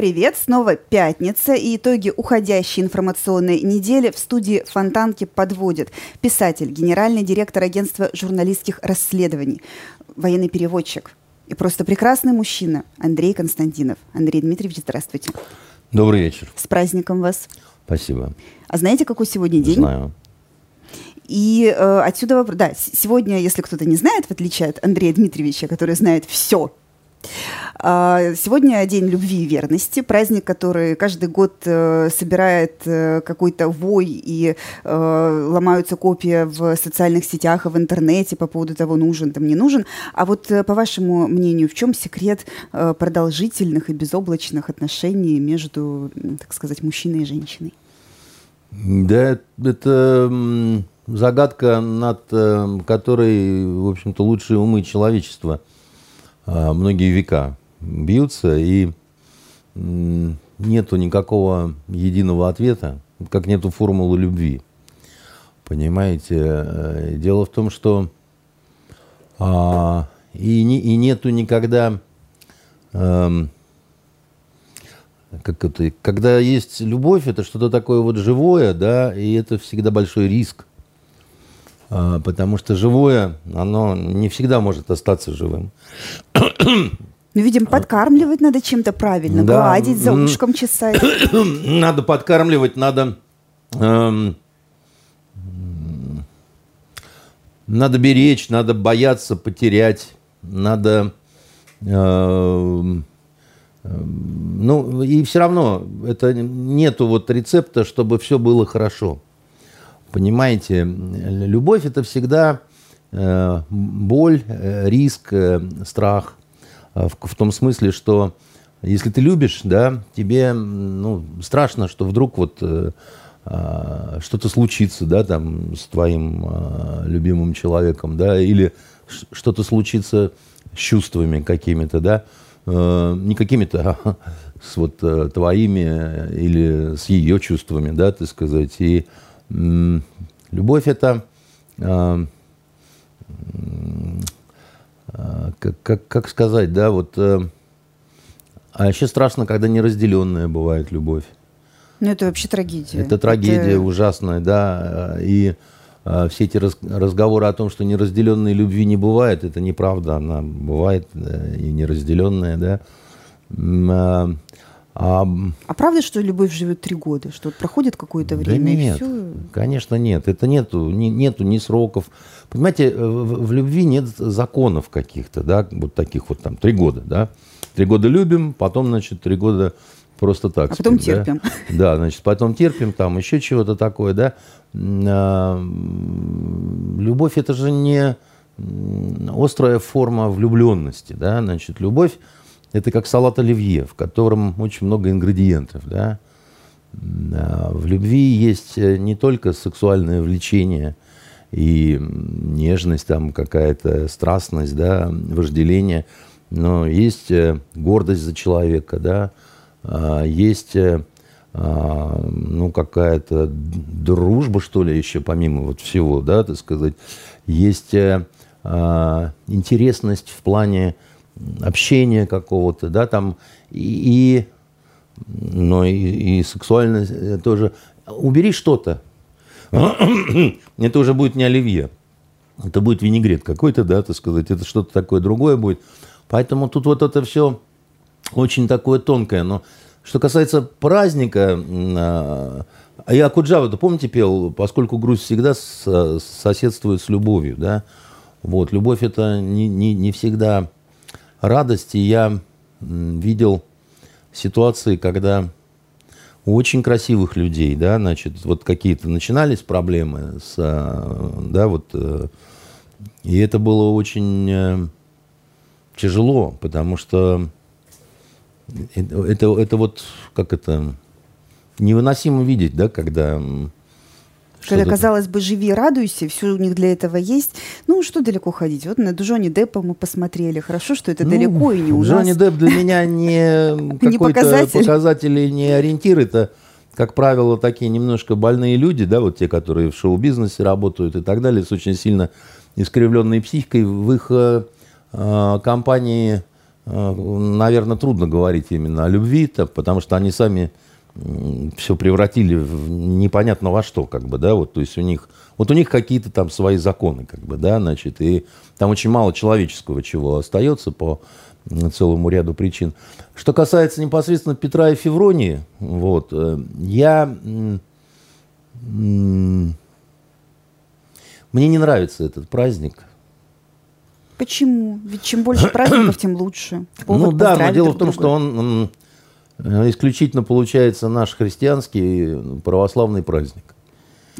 привет! Снова пятница и итоги уходящей информационной недели в студии Фонтанки подводит писатель, генеральный директор агентства журналистских расследований, военный переводчик и просто прекрасный мужчина Андрей Константинов. Андрей Дмитриевич, здравствуйте. Добрый вечер. С праздником вас. Спасибо. А знаете, какой сегодня день? Знаю. И э, отсюда вопрос. Да, сегодня, если кто-то не знает, в отличие от Андрея Дмитриевича, который знает все Сегодня День любви и верности, праздник, который каждый год э, собирает э, какой-то вой и э, ломаются копии в социальных сетях и в интернете по поводу того, нужен там, не нужен. А вот по вашему мнению, в чем секрет продолжительных и безоблачных отношений между, так сказать, мужчиной и женщиной? Да, это загадка, над которой, в общем-то, лучшие умы человечества многие века бьются, и нету никакого единого ответа, как нету формулы любви. Понимаете? Э, дело в том, что а, и, не, и нету никогда, а, как это, когда есть любовь, это что-то такое вот живое, да, и это всегда большой риск. А, потому что живое, оно не всегда может остаться живым. Ну, видим, подкармливать надо чем-то правильно, да. гладить, за ушком чесать. Надо подкармливать, надо... Эм, надо беречь, надо бояться потерять, надо... Э, ну, и все равно это нету вот рецепта, чтобы все было хорошо. Понимаете, любовь это всегда э, боль, э, риск, э, страх. А, в, том смысле, что если ты любишь, да, тебе ну, страшно, что вдруг вот э, что-то случится, да, там с твоим э, любимым человеком, да, или что-то случится с чувствами какими-то, да, не какими-то, а с вот твоими или с ее чувствами, да, так сказать. И любовь это э, а, как, как, как сказать, да, вот... Э, а еще страшно, когда неразделенная бывает любовь. Ну, это вообще трагедия. Это трагедия это... ужасная, да. И а, все эти раз, разговоры о том, что неразделенной любви не бывает, это неправда. Она бывает э, и неразделенная, да. А, а, правда, что любовь живет три года? Что проходит какое-то время да нет, и все? Конечно, нет. Это нету, не, нету ни сроков. Понимаете, э, в, в любви нет законов каких-то, да, вот таких вот там три года, да. Три года любим, потом, значит, три года просто так. А потом терпим. Да? да, значит, потом терпим, там еще чего-то такое, да. А, любовь это же не острая форма влюбленности, да, значит, любовь это как салат оливье, в котором очень много ингредиентов. Да? В любви есть э, не только сексуальное влечение и нежность, там какая-то страстность, да, вожделение, но есть э, гордость за человека, да, а, есть э, а, ну, какая-то дружба, что ли, еще помимо вот всего, да, так сказать, есть а, интересность в плане общения какого-то, да, там, и, и но и, и сексуальность э, тоже. Убери что-то, это уже будет не оливье, это будет винегрет какой-то, да, так сказать, это что-то такое другое будет. Поэтому тут вот это все очень такое тонкое. Но что касается праздника, а, а я Куджава, помните, пел, поскольку грусть всегда соседствует с любовью, да, вот, любовь это не, не, не всегда радости я видел ситуации, когда у очень красивых людей, да, значит, вот какие-то начинались проблемы с, э, да, вот, э, и это было очень э, тяжело, потому что это, это вот, как это, невыносимо видеть, да, когда когда, казалось бы, живи, радуйся, все у них для этого есть. Ну, что далеко ходить? Вот на Джонни Деппа мы посмотрели. Хорошо, что это ну, далеко и не у Джонни нас. Депп для меня не какой-то показатель и не ориентир. Это, как правило, такие немножко больные люди, да, вот те, которые в шоу-бизнесе работают и так далее, с очень сильно искривленной психикой. В их э, компании э, наверное, трудно говорить именно о любви, потому что они сами все превратили в непонятно во что, как бы, да, вот, то есть у них, вот у них какие-то там свои законы, как бы, да, значит, и там очень мало человеческого чего остается по целому ряду причин. Что касается непосредственно Петра и Февронии, вот, э, я, мне не нравится этот праздник, Почему? Ведь чем больше праздников, тем лучше. Повод ну да, но дело в том, что он исключительно получается наш христианский православный праздник.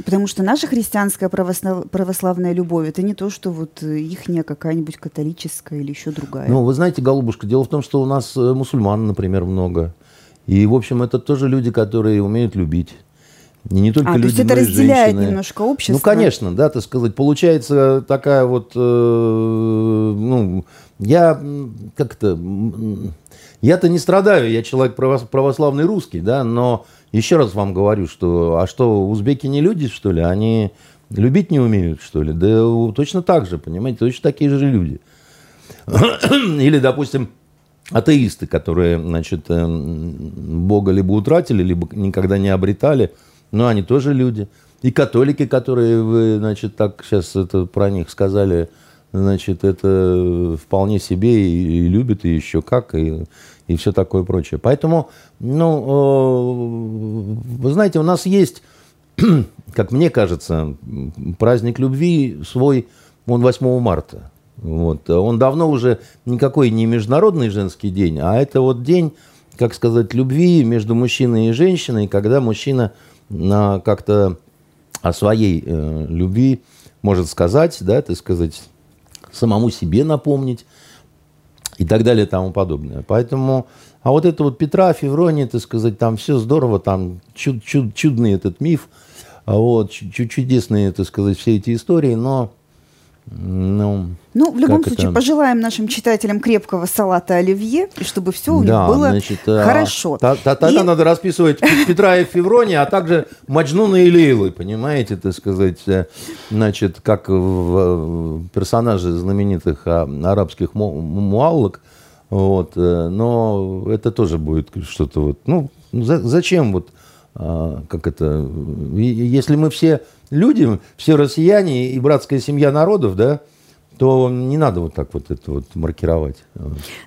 Потому что наша христианская православ... православная любовь это не то, что вот ихняя какая-нибудь католическая или еще другая. Ну, вы знаете, голубушка, дело в том, что у нас э, мусульман, например, много. И, в общем, это тоже люди, которые умеют любить. И не только а, люди, то есть это разделяет женщины. немножко общество? Ну, конечно, да, так сказать. Получается такая вот, э, ну, я как-то я-то не страдаю, я человек православный русский, да, но еще раз вам говорю, что, а что, узбеки не люди, что ли? Они любить не умеют, что ли? Да точно так же, понимаете, точно такие же люди. Или, допустим, атеисты, которые, значит, э, Бога либо утратили, либо никогда не обретали, но они тоже люди. И католики, которые вы, значит, так сейчас это про них сказали, значит, это вполне себе и, и любят, и еще как, и, и все такое прочее. Поэтому, ну, э, вы знаете, у нас есть, как мне кажется, праздник любви свой, он 8 марта. Вот. Он давно уже никакой не международный женский день, а это вот день, как сказать, любви между мужчиной и женщиной, когда мужчина как-то о своей э, любви может сказать, да, так сказать, самому себе напомнить и так далее и тому подобное. Поэтому, а вот это вот Петра, Феврония, так сказать, там все здорово, там чуд, чуд, чудный этот миф, а вот, чудесные, так сказать, все эти истории, но ну, ну, в любом случае, это? пожелаем нашим читателям крепкого салата оливье, и чтобы все у да, них было значит, а, хорошо. Тогда и... надо расписывать Петра и Феврония, а также Маджнуна и Лейлы, понимаете, так сказать, э, значит, как в персонажи знаменитых а, арабских муаллок, вот, э, но это тоже будет что-то вот, ну, зачем вот, а, как это, если мы все люди, все россияне и братская семья народов, да, то не надо вот так вот это вот маркировать.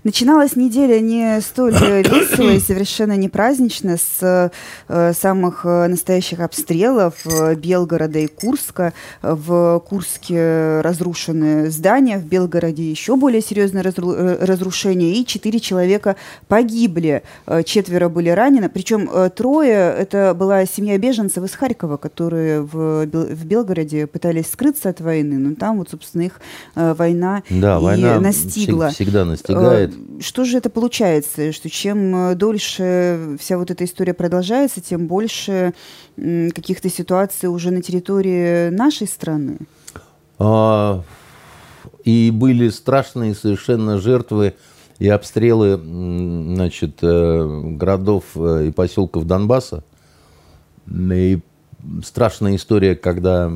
Начиналась неделя не столь веселая и совершенно не праздничная с э, самых э, настоящих обстрелов э, Белгорода и Курска. В Курске разрушены здания, в Белгороде еще более серьезное разру э, разрушение, и четыре человека погибли, э, четверо были ранены, причем э, трое, это была семья беженцев из Харькова, которые в, в Белгороде пытались скрыться от войны, но там вот, собственно, их Э, война да, и война настигла. Всегда настигает. Э, что же это получается? Что чем э, дольше вся вот эта история продолжается, тем больше каких-то ситуаций уже на территории нашей страны? А, и были страшные совершенно жертвы и обстрелы значит, городов и поселков Донбасса. И страшная история, когда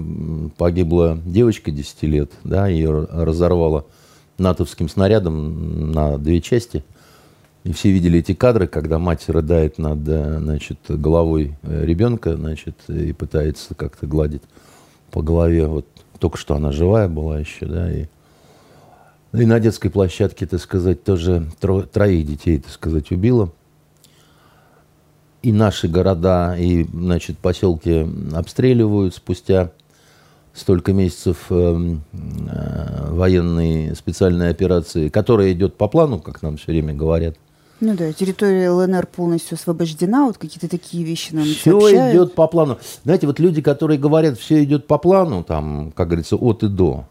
погибла девочка 10 лет, да, ее разорвало натовским снарядом на две части. И все видели эти кадры, когда мать рыдает над э, значит, головой э, ребенка значит, и пытается как-то гладить по голове. Вот только что она живая была еще, да, и, и на детской площадке, так сказать, тоже тро, троих детей, так сказать, убила и наши города, и, значит, поселки обстреливают спустя столько месяцев э, э, военной специальной операции, которая идет по плану, как нам все время говорят. Ну да, территория ЛНР полностью освобождена, вот какие-то такие вещи нам Все сообщают. идет по плану. Знаете, вот люди, которые говорят, все идет по плану, там, как говорится, от и до,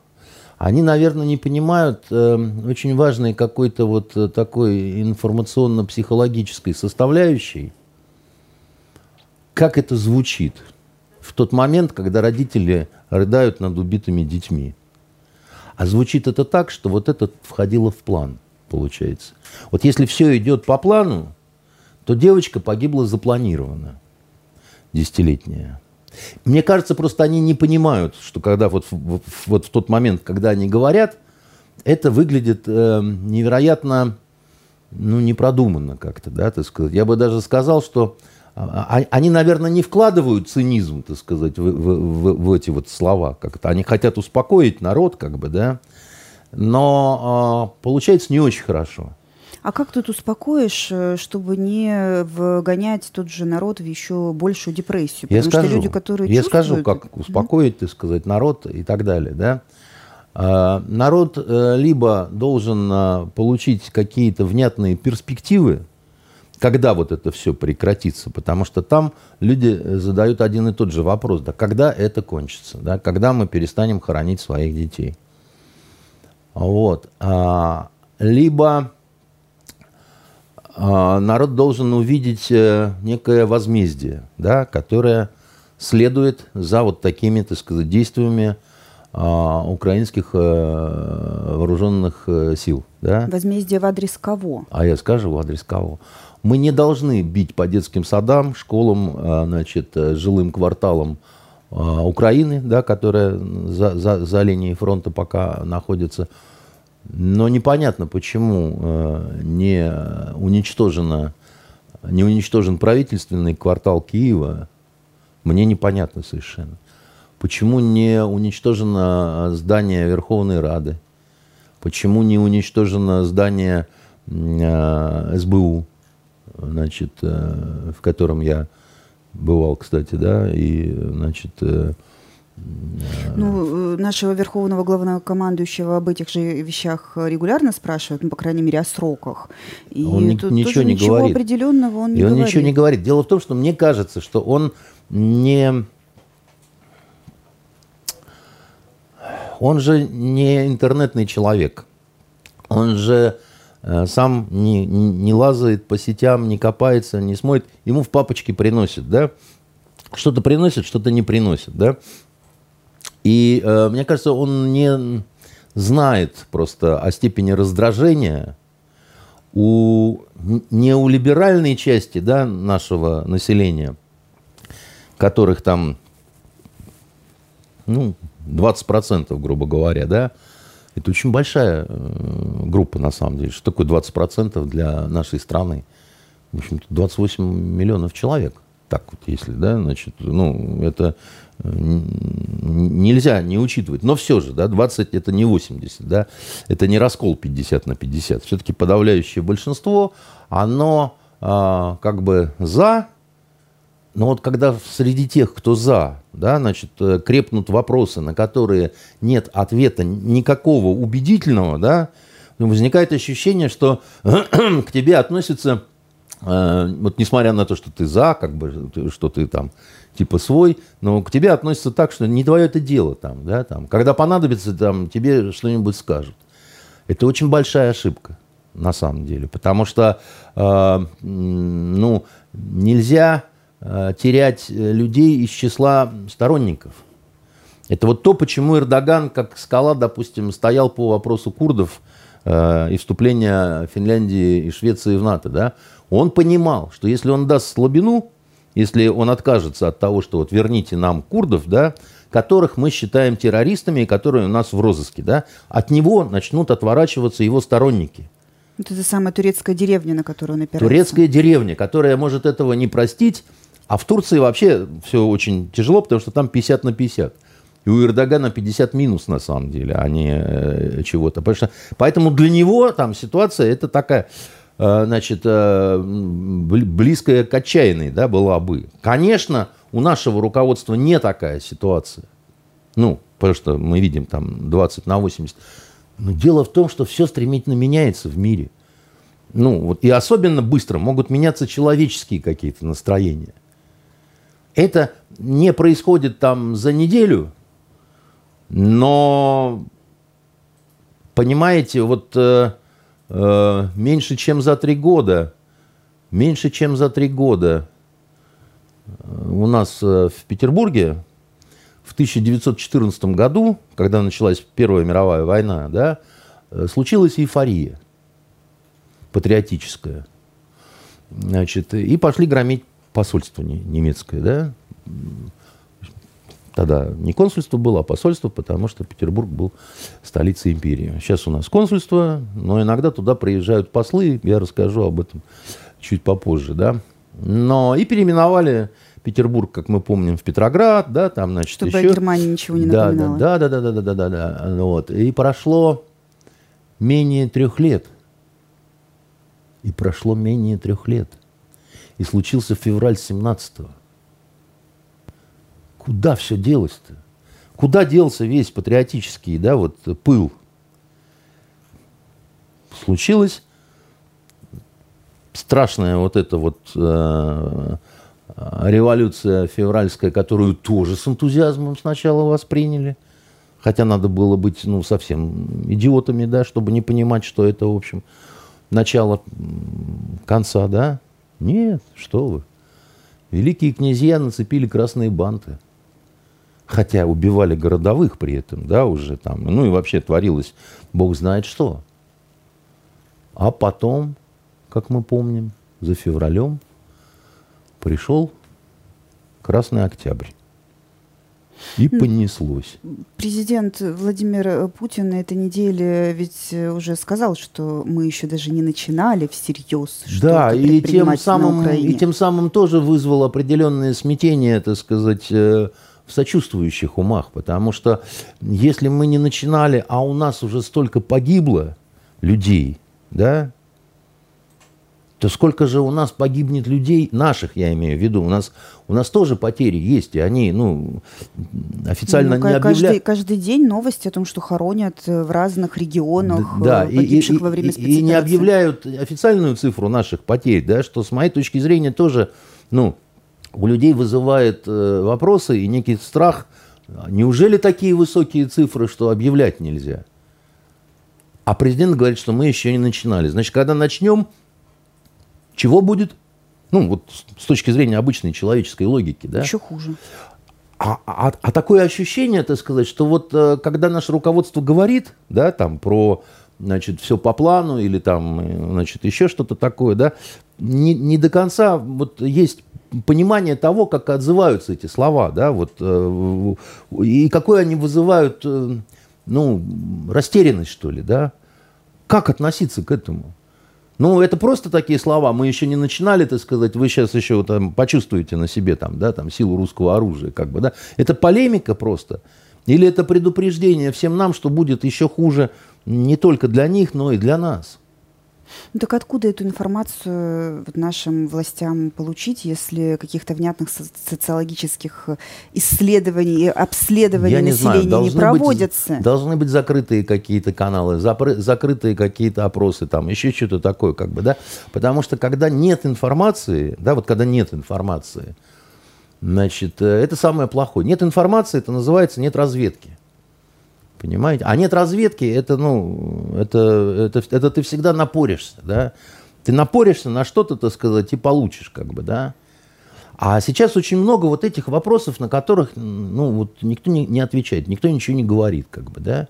они, наверное, не понимают э, очень важной какой-то вот э, такой информационно-психологической составляющей, как это звучит в тот момент, когда родители рыдают над убитыми детьми. А звучит это так, что вот это входило в план, получается. Вот если все идет по плану, то девочка погибла запланированно, десятилетняя. Мне кажется, просто они не понимают, что когда вот, вот в тот момент, когда они говорят, это выглядит э, невероятно ну, не продуманно как-то, да, так сказать. Я бы даже сказал, что они, наверное, не вкладывают цинизм, так сказать, в, в, в, в эти вот слова. Как-то они хотят успокоить народ, как бы, да, но э, получается не очень хорошо. А как тут успокоишь, э, чтобы не вгонять тот же народ в еще большую депрессию? Потому я скажу, что люди, которые я чувствуют... скажу, как успокоить, так сказать, народ и так далее, да. А, народ э, либо должен а, получить какие-то внятные перспективы, когда вот это все прекратится, потому что там люди задают один и тот же вопрос, да, когда это кончится, да, когда мы перестанем хоронить своих детей. Вот. А, либо народ должен увидеть э, некое возмездие, да, которое следует за вот такими, так сказать, действиями а, украинских э, вооруженных э, сил. Да? Возмездие в адрес кого? А я скажу, в адрес кого. Мы не должны бить по детским садам, школам, э, значит, жилым кварталам Украины, да, которая за, за, за линией фронта пока находится. Но непонятно, почему не уничтожено, не уничтожен правительственный квартал Киева. Мне непонятно совершенно. Почему не уничтожено здание Верховной Рады? Почему не уничтожено здание э, СБУ, значит, э, в котором я бывал, кстати, да, и, значит, э, ну, нашего верховного главного командующего об этих же вещах регулярно спрашивают, ну, по крайней мере, о сроках. И он тут ничего не ничего говорит. определенного он и не он говорит. ничего не говорит. Дело в том, что мне кажется, что он не он же не интернетный человек. Он же э, сам не, не лазает по сетям, не копается, не смотрит. Ему в папочке приносят, да? Что-то приносит, что-то не приносит, да? И э, мне кажется, он не знает просто о степени раздражения у неолиберальной части да, нашего населения, которых там ну, 20%, грубо говоря, да, это очень большая э, группа, на самом деле. Что такое 20% для нашей страны? В общем-то, 28 миллионов человек. Так вот, если, да, значит, ну, это э, нельзя не учитывать. Но все же, да, 20 это не 80, да, это не раскол 50 на 50. Все-таки подавляющее большинство, оно а, как бы за но вот когда среди тех, кто за, да, значит, э, крепнут вопросы, на которые нет ответа никакого убедительного, да, возникает ощущение, что к тебе относятся, э, вот несмотря на то, что ты за, как бы, что ты там типа свой, но к тебе относятся так, что не твое это дело там, да, там, когда понадобится, там, тебе что-нибудь скажут. Это очень большая ошибка, на самом деле, потому что, э, ну, нельзя терять э, людей из числа сторонников. Это вот то, почему Эрдоган, как скала, допустим, стоял по вопросу курдов э, и вступления Финляндии и Швеции в НАТО. Да? Он понимал, что если он даст слабину, если он откажется от того, что вот верните нам курдов, да, которых мы считаем террористами и которые у нас в розыске, да, от него начнут отворачиваться его сторонники. Это самая турецкая деревня, на которую он опирается. Турецкая деревня, которая может этого не простить, а в Турции вообще все очень тяжело, потому что там 50 на 50. И у Эрдогана 50 минус на самом деле, а не э, чего-то. Что, поэтому для него там ситуация это такая, э, значит, э, близкая к отчаянной да, была бы. Конечно, у нашего руководства не такая ситуация. Ну, потому что мы видим там 20 на 80. Но дело в том, что все стремительно меняется в мире. Ну, вот, и особенно быстро могут меняться человеческие какие-то настроения. Это не происходит там за неделю, но, понимаете, вот э, э, меньше, чем за три года, меньше, чем за три года э, у нас э, в Петербурге в 1914 году, когда началась Первая мировая война, да, э, случилась эйфория патриотическая. Значит, и пошли громить посольство немецкое, да, тогда не консульство было, а посольство, потому что Петербург был столицей империи. Сейчас у нас консульство, но иногда туда приезжают послы, я расскажу об этом чуть попозже, да. Но и переименовали Петербург, как мы помним, в Петроград, да, там, значит, Чтобы еще... Германия ничего не да. Да, да, да, да, да, да, да, да, вот. И прошло менее трех лет. И прошло менее трех лет – и случился февраль 17-го. Куда все делось-то? Куда делся весь патриотический, да, вот пыл? Случилось страшная вот эта вот э, революция февральская, которую тоже с энтузиазмом сначала восприняли. Хотя надо было быть ну, совсем идиотами, да, чтобы не понимать, что это, в общем, начало конца, да? Нет, что вы. Великие князья нацепили красные банты. Хотя убивали городовых при этом, да, уже там. Ну и вообще творилось бог знает что. А потом, как мы помним, за февралем пришел Красный Октябрь. И понеслось. Президент Владимир Путин на этой неделе ведь уже сказал, что мы еще даже не начинали всерьез Да, и тем, самым, и тем самым тоже вызвал определенное смятение, так сказать, э, в сочувствующих умах. Потому что если мы не начинали, а у нас уже столько погибло людей, да, то сколько же у нас погибнет людей, наших я имею в виду, у нас, у нас тоже потери есть, и они, ну, официально Ну, не ка- каждый, объявляют. каждый день новости о том, что хоронят э, в разных регионах Да, э, и, погибших и- во время и- и не спецоперации. объявляют официальную цифру наших потерь, да, что с моей точки зрения тоже, ну, у людей вызывает э, вопросы и некий страх. Неужели такие высокие цифры, что объявлять нельзя? А президент говорит, что мы еще не начинали. Значит, когда начнем, чего будет? Ну, вот с- точки зрения обычной человеческой логики, да? Еще хуже. А, а- а такое ощущение, так сказать, что вот э, когда наше руководство говорит, да, там про, значит, все по плану или там, э, значит, еще что-то такое, да, не, не до конца вот есть понимание того, как отзываются эти слова, да, вот, э, и какой они вызывают, ну, растерянность, что ли, да, как относиться к этому? Ну, это просто такие слова. Мы еще не начинали, так сказать. Вы сейчас еще там почувствуете на себе там, да, там силу русского оружия, как бы, да. Это полемика просто. Или это предупреждение всем нам, что будет еще хуже не только для них, но и для нас. Ну, так откуда эту информацию вот нашим властям получить, если каких-то внятных со- социологических э, исследований и обследований Я не знаю, населения не, должны проводятся? быть, должны быть закрытые какие-то каналы, запры- закрытые какие-то опросы, там еще что-то такое, как бы, да. Потому что когда нет информации, да, вот когда нет информации, значит, э, это самое плохое. Нет информации, это называется нет разведки. Понимаете? А нет разведки, это, ну, это, это, это ты всегда напоришься, да. Ты напоришься на что-то, так сказать, и получишь, как бы, да. А сейчас очень много вот этих вопросов, на которых, ну, вот никто не, не отвечает, никто ничего не говорит, как бы, да.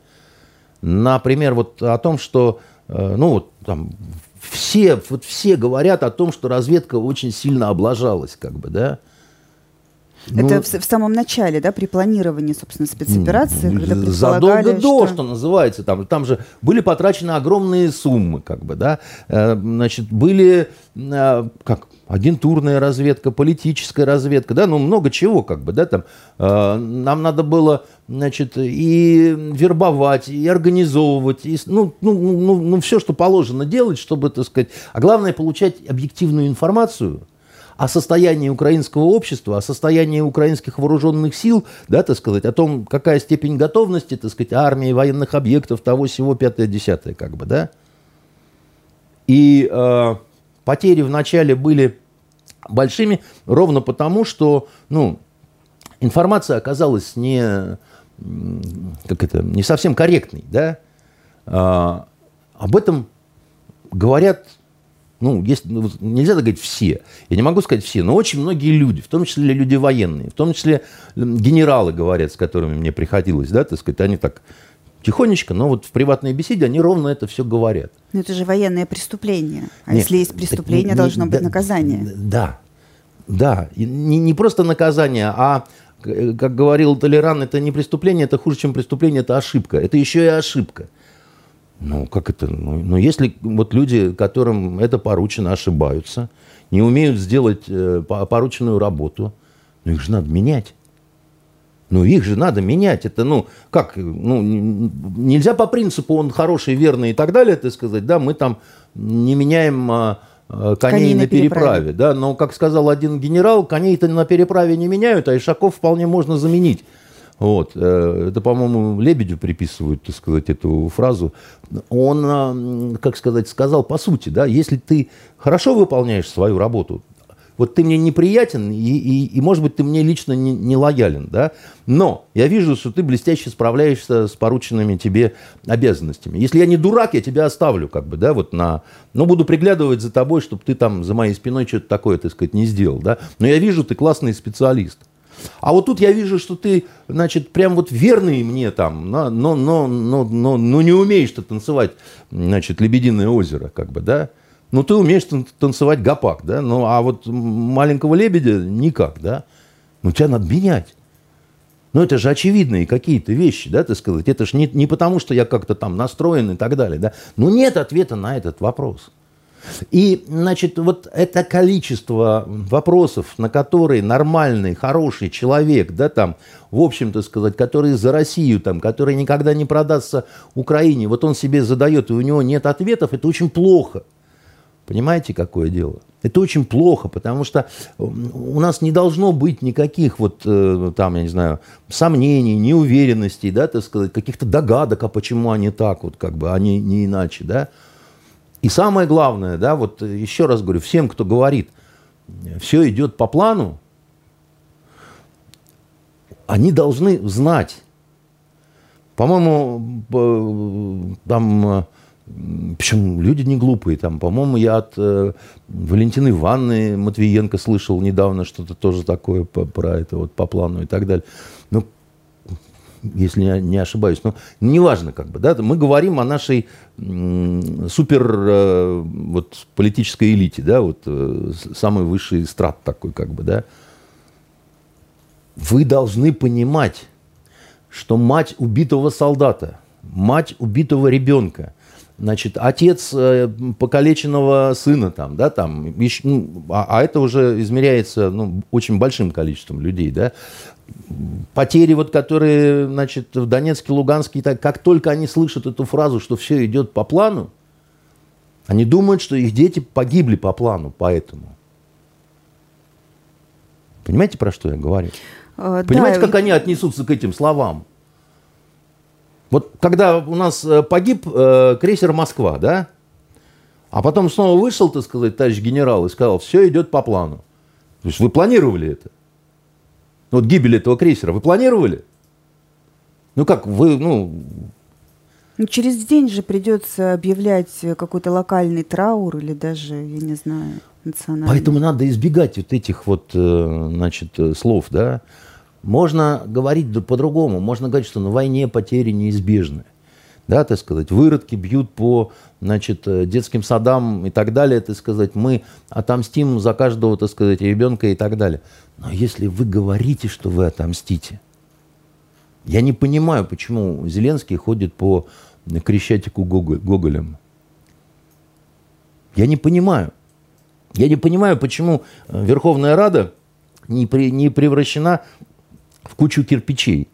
Например, вот о том, что, э, ну, вот там все, вот все говорят о том, что разведка очень сильно облажалась, как бы, да. Ну, Это в, в самом начале, да, при планировании, собственно, спецоперации, когда задолго предполагали, до, что... что... называется, там, там же были потрачены огромные суммы, как бы, да, Э, значит, были, э, как, агентурная разведка, политическая разведка, да, ну, много чего, как бы, да, там, э, нам надо было, значит, и вербовать, и организовывать, и, ну, ну, ну, ну, все, что положено делать, чтобы, так сказать, а главное, получать объективную информацию, о состоянии украинского общества, о состоянии украинских вооруженных сил, да, так сказать, о том, какая степень готовности, так сказать, армии, военных объектов, того всего, пятое-десятое, как бы, да. И э, потери вначале были большими ровно потому, что, ну, информация оказалась не, как это, не совсем корректной, да. А, об этом говорят ну, есть, ну, нельзя так говорить все, я не могу сказать все, но очень многие люди, в том числе люди военные, в том числе генералы, говорят, с которыми мне приходилось, да, так сказать, они так тихонечко, но вот в приватной беседе они ровно это все говорят. Ну, это же военное преступление. А Нет, если есть так преступление, не- не- должно быть да- наказание. Да, да. И не, не просто наказание, а как говорил Толеран, это не преступление, это хуже, чем преступление, это ошибка. Это еще и ошибка. Ну, как это? Ну, ну если вот люди, которым это поручено, ошибаются, не умеют сделать э, порученную работу, ну, их же надо менять. Ну, их же надо менять. Это, ну, как, ну, нельзя по принципу он хороший, верный и так далее, это сказать, да, мы там не меняем а, а, коней, коней на, на переправе, переправе, да, но, как сказал один генерал, коней-то на переправе не меняют, а ишаков вполне можно заменить. Вот. Э, это, по-моему, Лебедю приписывают, так сказать, эту фразу. Он, а, как сказать, сказал по сути, да, если ты хорошо выполняешь свою работу, вот ты мне неприятен, и, и, и может быть, ты мне лично не, не лоялен, да, но я вижу, что ты блестяще справляешься с порученными тебе обязанностями. Если я не дурак, я тебя оставлю, как бы, да, вот на, ну, буду приглядывать за тобой, чтобы ты там за моей спиной что-то такое, так сказать, не сделал, да, но я вижу, ты классный специалист. А вот тут я вижу, что ты, значит, прям вот верный мне там, но, но, но, но, но, но не умеешь ты танцевать, значит, «Лебединое озеро», как бы, да, ну, ты умеешь танцевать гопак, да? Ну, а вот маленького лебедя никак, да? Ну, тебя надо менять. Ну, это же очевидные какие-то вещи, да, так сказать. Это же не, не потому, что я как-то там настроен и так далее, да. Ну, нет ответа на этот вопрос. И, значит, вот это количество вопросов, на которые нормальный, хороший человек, да, там, в общем-то сказать, который за Россию, там, который никогда не продастся Украине, вот он себе задает, и у него нет ответов, это очень плохо. Понимаете, какое дело? Это очень плохо, потому что у нас не должно быть никаких вот э, там, я не знаю, сомнений, неуверенностей, да, так сказать, каких-то догадок, а почему они так вот, как бы, они не иначе, да. И самое главное, да, вот еще раз говорю, всем, кто говорит, все идет по плану, они должны знать. По-моему, там причем люди не глупые. Там, по-моему, я от э, Валентины Ивановны Матвиенко слышал недавно что-то тоже такое про это вот по плану и так далее. Если я не ошибаюсь. Но неважно, как бы, да, мы говорим о нашей супер э, вот, политической элите, да, вот э, самый высший страт такой, как бы, да. Вы должны понимать, что мать убитого солдата, мать убитого ребенка – значит, отец э, покалеченного сына там, да, там, ну, а, а это уже измеряется, ну, очень большим количеством людей, да, потери, вот, которые, значит, в Донецке, Луганске, так, как только они слышат эту фразу, что все идет по плану, они думают, что их дети погибли по плану, поэтому. Понимаете, про что я говорю? А, Понимаете, да, как они отнесутся к этим словам? Вот когда у нас э, погиб э, крейсер «Москва», да, а потом снова вышел, так сказать, товарищ генерал и сказал, все идет по плану. То есть вы планировали это? Вот гибель этого крейсера вы планировали? Ну как, вы, ну... Ну, через день же придется объявлять какой-то локальный траур или даже, я не знаю, национальный. Поэтому надо избегать вот этих вот, э, значит, слов, да. Можно говорить по-другому. Можно говорить, что на войне потери неизбежны. Да, так сказать, выродки бьют по значит, э, детским садам и так далее, так сказать, мы отомстим за каждого, так сказать, ребенка и так далее. Но если вы говорите, что вы отомстите, я не понимаю, почему Зеленский ходит по Крещатику Гоголем. Я не понимаю. Я не понимаю, почему Верховная Рада не, при, не превращена в кучу кирпичей.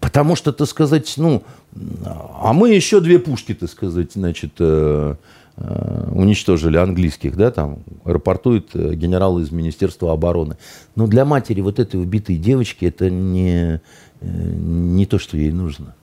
Потому что, так сказать, ну, а мы еще две пушки, так сказать, значит, э, э, уничтожили английских, да, там рапортует э, генерал из Министерства обороны. Но для матери вот этой убитой девочки это не, э, не то, что ей нужно.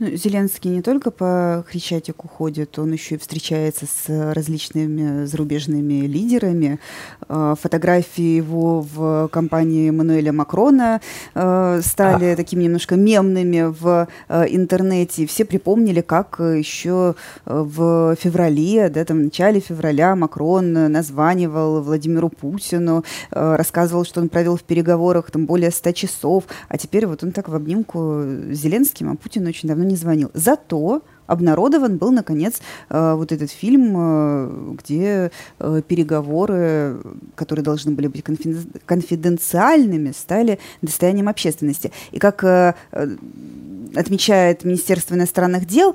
Ну, Зеленский не только по Хрещатику ходит, он еще и встречается с различными зарубежными лидерами. А, фотографии его в компании Мануэля Макрона а, стали а. такими немножко мемными в интернете. Все припомнили, как еще в феврале, да, там, в начале февраля Макрон названивал Владимиру Путину, рассказывал, что он провел в переговорах там более 100 часов, а теперь вот он так в обнимку с Зеленским, а Путин очень давно не звонил. Зато обнародован был, наконец, э, вот этот фильм, э, где э, переговоры, которые должны были быть конфиденциальными, стали достоянием общественности. И как отмечает Министерство иностранных дел,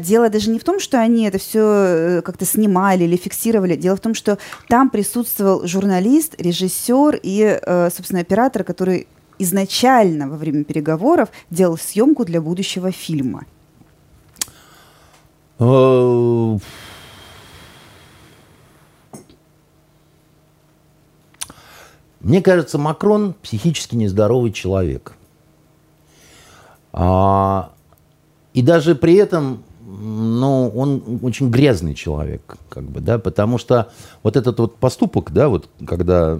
дело даже не в том, что они это все как-то снимали или фиксировали. Дело в том, что там присутствовал журналист, режиссер и, собственно, оператор, который изначально во время переговоров делал съемку для будущего фильма. Э, мне кажется, Макрон психически нездоровый человек. А, и даже при этом, ну, он очень грязный человек, как бы, да, потому что вот этот вот поступок, да, вот когда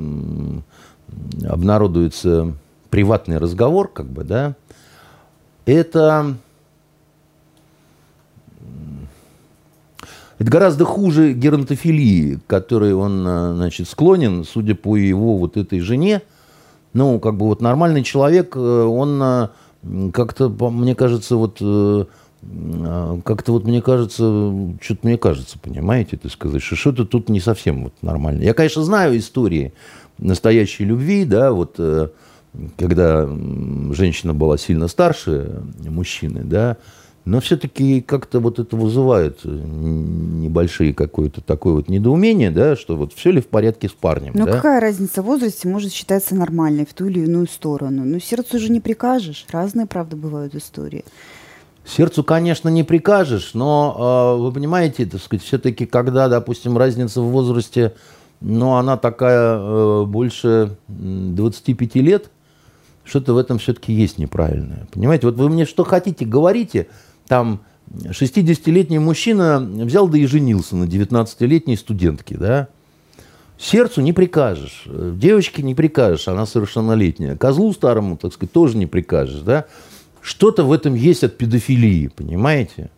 обнародуется приватный разговор, как бы, да, это Это гораздо хуже геронтофилии, к которой он, э, значит, склонен, судя по его вот этой жене. Ну, как бы вот нормальный человек, э, он э, как-то, мне кажется, вот как-то вот мне кажется, что-то мне кажется, понимаете, ты сказать, что что-то тут не совсем вот нормально. Я, конечно, знаю истории настоящей любви, да, вот когда женщина была сильно старше мужчины, да, но все-таки как-то вот это вызывает э, небольшие какое-то такое вот недоумение, да, что вот все ли в порядке с парнем. Но да? какая разница в возрасте может считаться нормальной в ту или иную сторону? Ну, сердцу же не прикажешь. Разные, правда, бывают истории. Сердцу, конечно, не прикажешь, но э, вы понимаете, так сказать, все-таки, когда, допустим, разница в возрасте, ну, она такая э, больше 25 лет, что-то в этом все-таки есть неправильное. Понимаете, вот вы мне что хотите, говорите, там 60-летний мужчина взял да и женился на 19-летней студентке, да, Сердцу не прикажешь, девочке не прикажешь, она совершеннолетняя. Козлу старому, так сказать, тоже не прикажешь, да. Что-то в этом есть от педофилии, понимаете?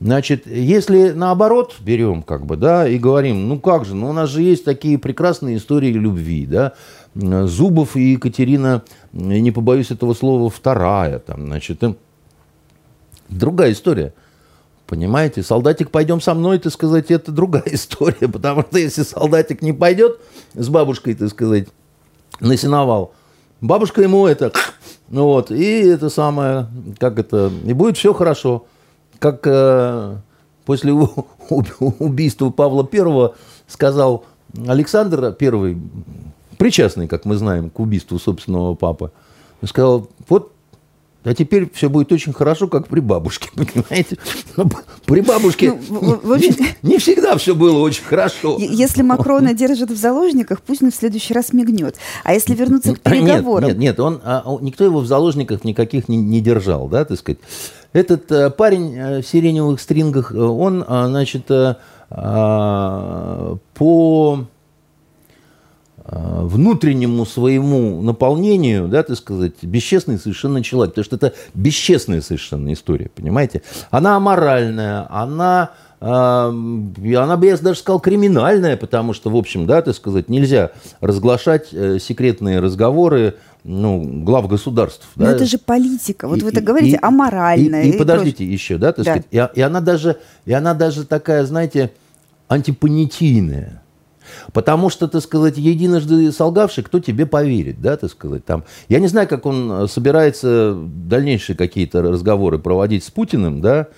Значит, если наоборот берем, как бы, да, и говорим, ну как же, ну у нас же есть такие прекрасные истории любви, да, Зубов и Екатерина, не побоюсь этого слова, вторая, там, значит, Другая история. Понимаете, солдатик, пойдем со мной, так сказать, это другая история, потому что если солдатик не пойдет с бабушкой, так сказать, на сеновал, бабушка ему это, ну вот, и это самое, как это, и будет все хорошо. Как э, после убийства Павла Первого сказал Александр Первый, причастный, как мы знаем, к убийству собственного папы, сказал, вот а теперь все будет очень хорошо, как при бабушке, понимаете? Но при бабушке ну, в общем, не, не всегда все было очень хорошо. Если Макрона держит в заложниках, пусть он в следующий раз мигнет. А если вернуться к переговорам? Нет, нет, нет он, а, никто его в заложниках никаких не, не держал, да, так сказать. Этот а, парень а, в сиреневых стрингах, он, а, значит, а, а, по Э, внутреннему своему наполнению, да, так сказать, бесчестный совершенно человек. Потому что это бесчестная совершенно история, понимаете? Она аморальная, она, э, она бы, я даже сказал, криминальная, потому что, в общем, да, так сказать, нельзя разглашать э, секретные разговоры ну, глав государств. Но да? это же политика. Вот и, вы так говорите, и, аморальная. И, и, и подождите еще, да, так да. сказать. И, и, она даже, и она даже такая, знаете, антипонятийная. Потому что, так сказать, единожды солгавший, кто тебе поверит, да, так сказать, там. Я не знаю, как он э, собирается дальнейшие какие-то разговоры проводить с Путиным, да,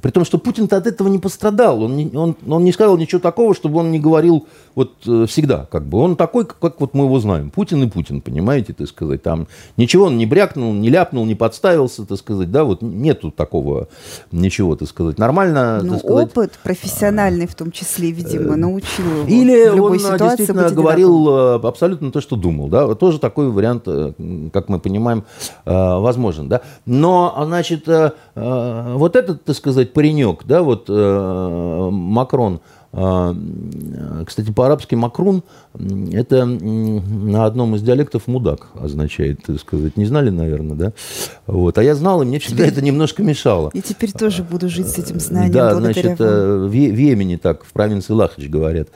при том, что Путин-то от этого не пострадал. Он не, он, он не сказал ничего такого, чтобы он не говорил вот э, всегда. Как бы. Он такой, как, как вот мы его знаем. Путин и Путин, понимаете, так сказать. Там ничего он не брякнул, не ляпнул, не подставился, так сказать. Да, вот нету такого ничего, так сказать. Нормально, ну, сказать. опыт профессиональный в том числе, видимо, э, научил его Или в любой он ситуации действительно говорил э, абсолютно то, что думал. Да? Тоже такой вариант, как мы понимаем, возможен. Да? Но, значит, вот этот, так сказать, паренек, да, вот э, Макрон, э, кстати, по-арабски Макрун это на одном из диалектов мудак означает, так сказать. Не знали, наверное, да? Вот. А я знал, и мне всегда это немножко мешало. И теперь тоже буду жить с этим знанием. Да, значит, вам. в, в Йемене так, в провинции Лахач говорят.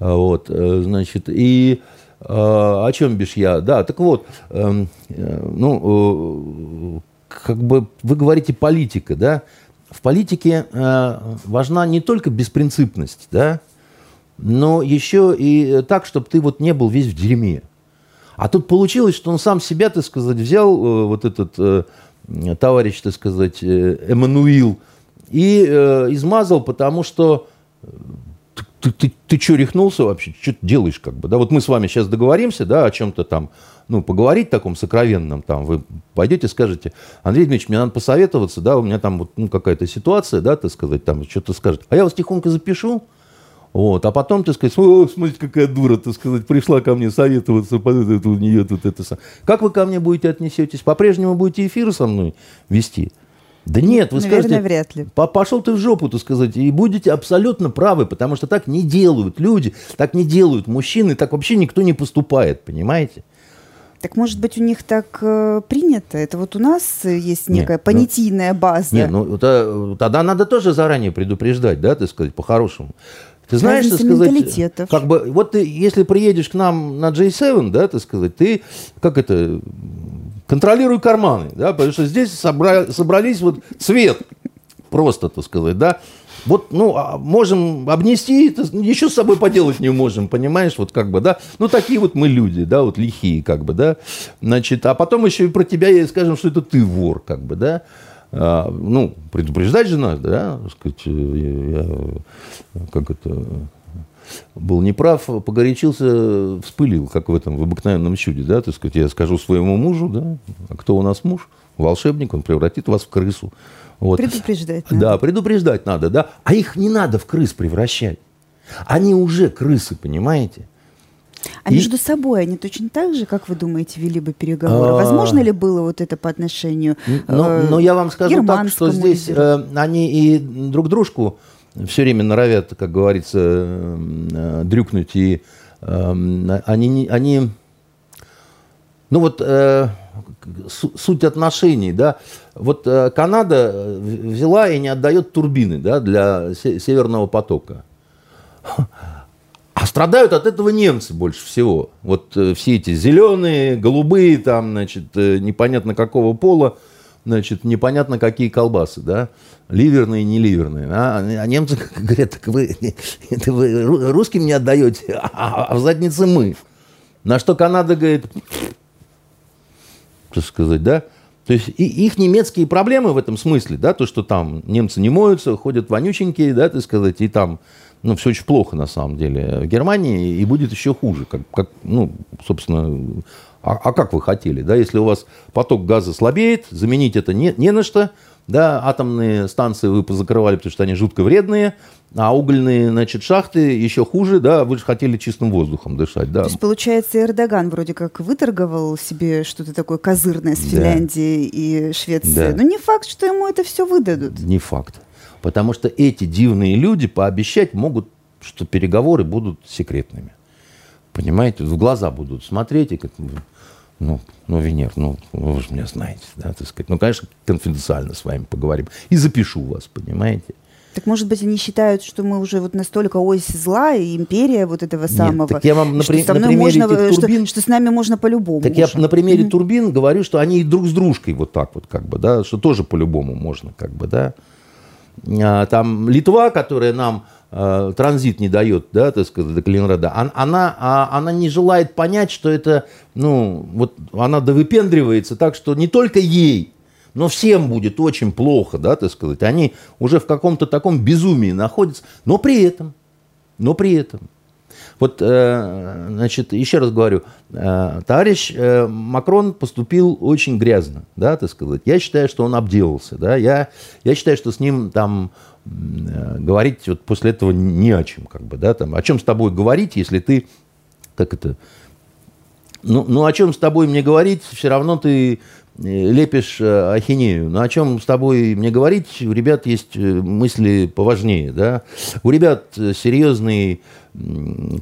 Вот, э, значит, и о чем бишь я? Да, так вот, эм, ну, как бы вы говорите политика, да? в политике э, важна не только беспринципность, да, но еще и так, чтобы ты вот не был весь в дерьме. А тут получилось, что он сам себя, так сказать, взял, э, вот этот э, товарищ, так сказать, э, Эммануил, и э, измазал, потому что ты, ты, ты что, рехнулся вообще? Что ты делаешь, как бы, да? Вот мы с вами сейчас договоримся, да, о чем-то там, ну, поговорить таком сокровенном, там, вы пойдете, скажете, Андрей Дмитриевич, мне надо посоветоваться, да, у меня там вот, ну, какая-то ситуация, да, так сказать, там, что-то скажет. А я вас тихонько запишу, вот, а потом, ты сказать, о, смотрите, какая дура, так сказать, пришла ко мне советоваться, это, у нее тут это. Как вы ко мне будете отнесетесь? По-прежнему будете эфир со мной вести? Да нет, вы Наверное, скажете, вряд ли. пошел ты в жопу, так сказать, и будете абсолютно правы, потому что так не делают люди, так не делают мужчины, так вообще никто не поступает, понимаете? Так может быть у них так э, принято? Это вот у нас есть некая Нет, понятийная база. Не, ну это, тогда надо тоже заранее предупреждать, да, так сказать, по-хорошему. Ты знаешь, так Разница сказать, менталитетов. как бы, вот ты, если приедешь к нам на J7, да, так сказать, ты, как это, контролируй карманы, да, потому что здесь собра- собрались вот цвет, просто, так сказать, да, вот, ну, а можем обнести, ничего с собой поделать не можем, понимаешь, вот как бы, да, ну, такие вот мы люди, да, вот лихие, как бы, да, значит, а потом еще и про тебя скажем, что это ты вор, как бы, да, а, ну, предупреждать же надо, да, так сказать, я, я, как это, был неправ, погорячился, вспылил, как в этом, в обыкновенном чуде, да, так сказать, я скажу своему мужу, да, а кто у нас муж? Волшебник, он превратит вас в крысу. Вот. Предупреждать надо. Да, предупреждать надо, да. А их не надо в крыс превращать. Они уже крысы, понимаете? А И- между собой они точно так же, как вы думаете, вели бы переговоры? А. Возможно ли было вот это по отношению Но, э, но я вам скажу так, что здесь э, они и друг дружку все время норовят, как говорится, э, э, дрюкнуть, и э, они, они ну вот э, су- суть отношений, да, вот э, Канада взяла и не отдает турбины, да, для се- Северного потока. А страдают от этого немцы больше всего. Вот все эти зеленые, голубые, там, значит, непонятно какого пола, значит, непонятно какие колбасы, да, ливерные, не ливерные. А, а немцы говорят, так вы, это вы ру- русским не отдаете, а, а в заднице мы. На что Канада говорит, так сказать, да, то есть и, их немецкие проблемы в этом смысле, да, то, что там немцы не моются, ходят вонюченькие, да, так сказать, и там, ну, все очень плохо на самом деле в Германии, и будет еще хуже, как, как ну, собственно, а, а как вы хотели, да, если у вас поток газа слабеет, заменить это не, не на что, да, атомные станции вы позакрывали, потому что они жутко вредные, а угольные, значит, шахты еще хуже, да, вы же хотели чистым воздухом дышать, да. То есть, получается, Эрдоган вроде как выторговал себе что-то такое козырное с Да. Финляндией и Швецией. Да. Но не факт, что ему это все выдадут. Не факт. Потому что эти дивные люди пообещать могут, что переговоры будут секретными. Понимаете? В глаза будут смотреть и как... Ну, ну, Венер, ну, вы же меня знаете, да, так сказать. Ну, конечно, конфиденциально с вами поговорим. И запишу вас, понимаете? Так может быть, они считают, что мы уже вот настолько ось зла и империя вот этого Нет, самого. так я вам на что при- на примере можно, этих что- турбин- что, с нами можно по-любому. Так я уже. на примере турбин говорю, что они и друг с дружкой вот так вот, как бы, да, что тоже по-любому можно, как бы, да. А, Там Литва, которая нам э, транзит не дает, да, так сказать, до Калининграда, он- она, а, она не желает понять, что это, ну, вот она довыпендривается так, что не только ей, но всем будет очень плохо, да, так сказать. Они уже в каком-то таком безумии находятся, но при этом, но при этом. Вот, э, значит, еще раз говорю, э, товарищ э, Макрон поступил очень грязно, да, так сказать. Я считаю, что он обделался, да. Я, я считаю, что с ним там говорить вот после этого не о чем, как бы, да, там. О чем с тобой говорить, если ты, как это, ну, ну о чем с тобой мне говорить, все равно ты лепишь э, ахинею. Ну о чем с тобой мне говорить, у ребят есть э, мысли поважнее, да. У ребят э, серьезный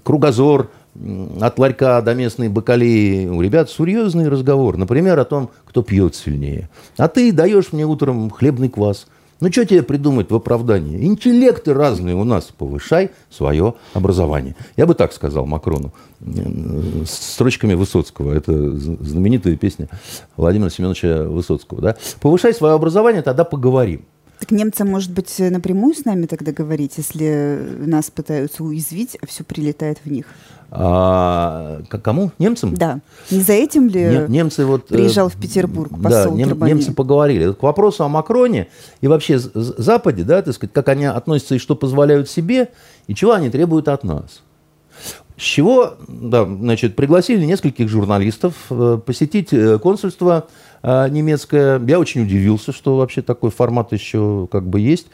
кругозор, от ларька до местной бакалеи. У ребят серьезный разговор, например, о том, кто пьет сильнее. А ты даешь мне утром хлебный квас. Ну, что тебе придумать в оправдании? Интеллекты разные у нас. Повышай свое образование. Я бы так сказал Макрону. С строчками Высоцкого. Это знаменитая песня Владимира Семеновича Высоцкого. Да? Повышай свое образование, тогда поговорим. Так немцам, может быть, напрямую с нами тогда говорить, если нас пытаются уязвить, а все прилетает в них? А, кому? Немцам? Да. Не за этим ли Не, немцы вот, э, приезжал в Петербург посол Да, нем, немцы поговорили. К вопросу о Макроне и вообще Западе, да, так сказать, как они относятся и что позволяют себе, и чего они требуют от нас. С чего, да, значит, пригласили нескольких журналистов э, посетить э, консульство немецкая. Я очень удивился, что вообще такой формат еще как бы есть.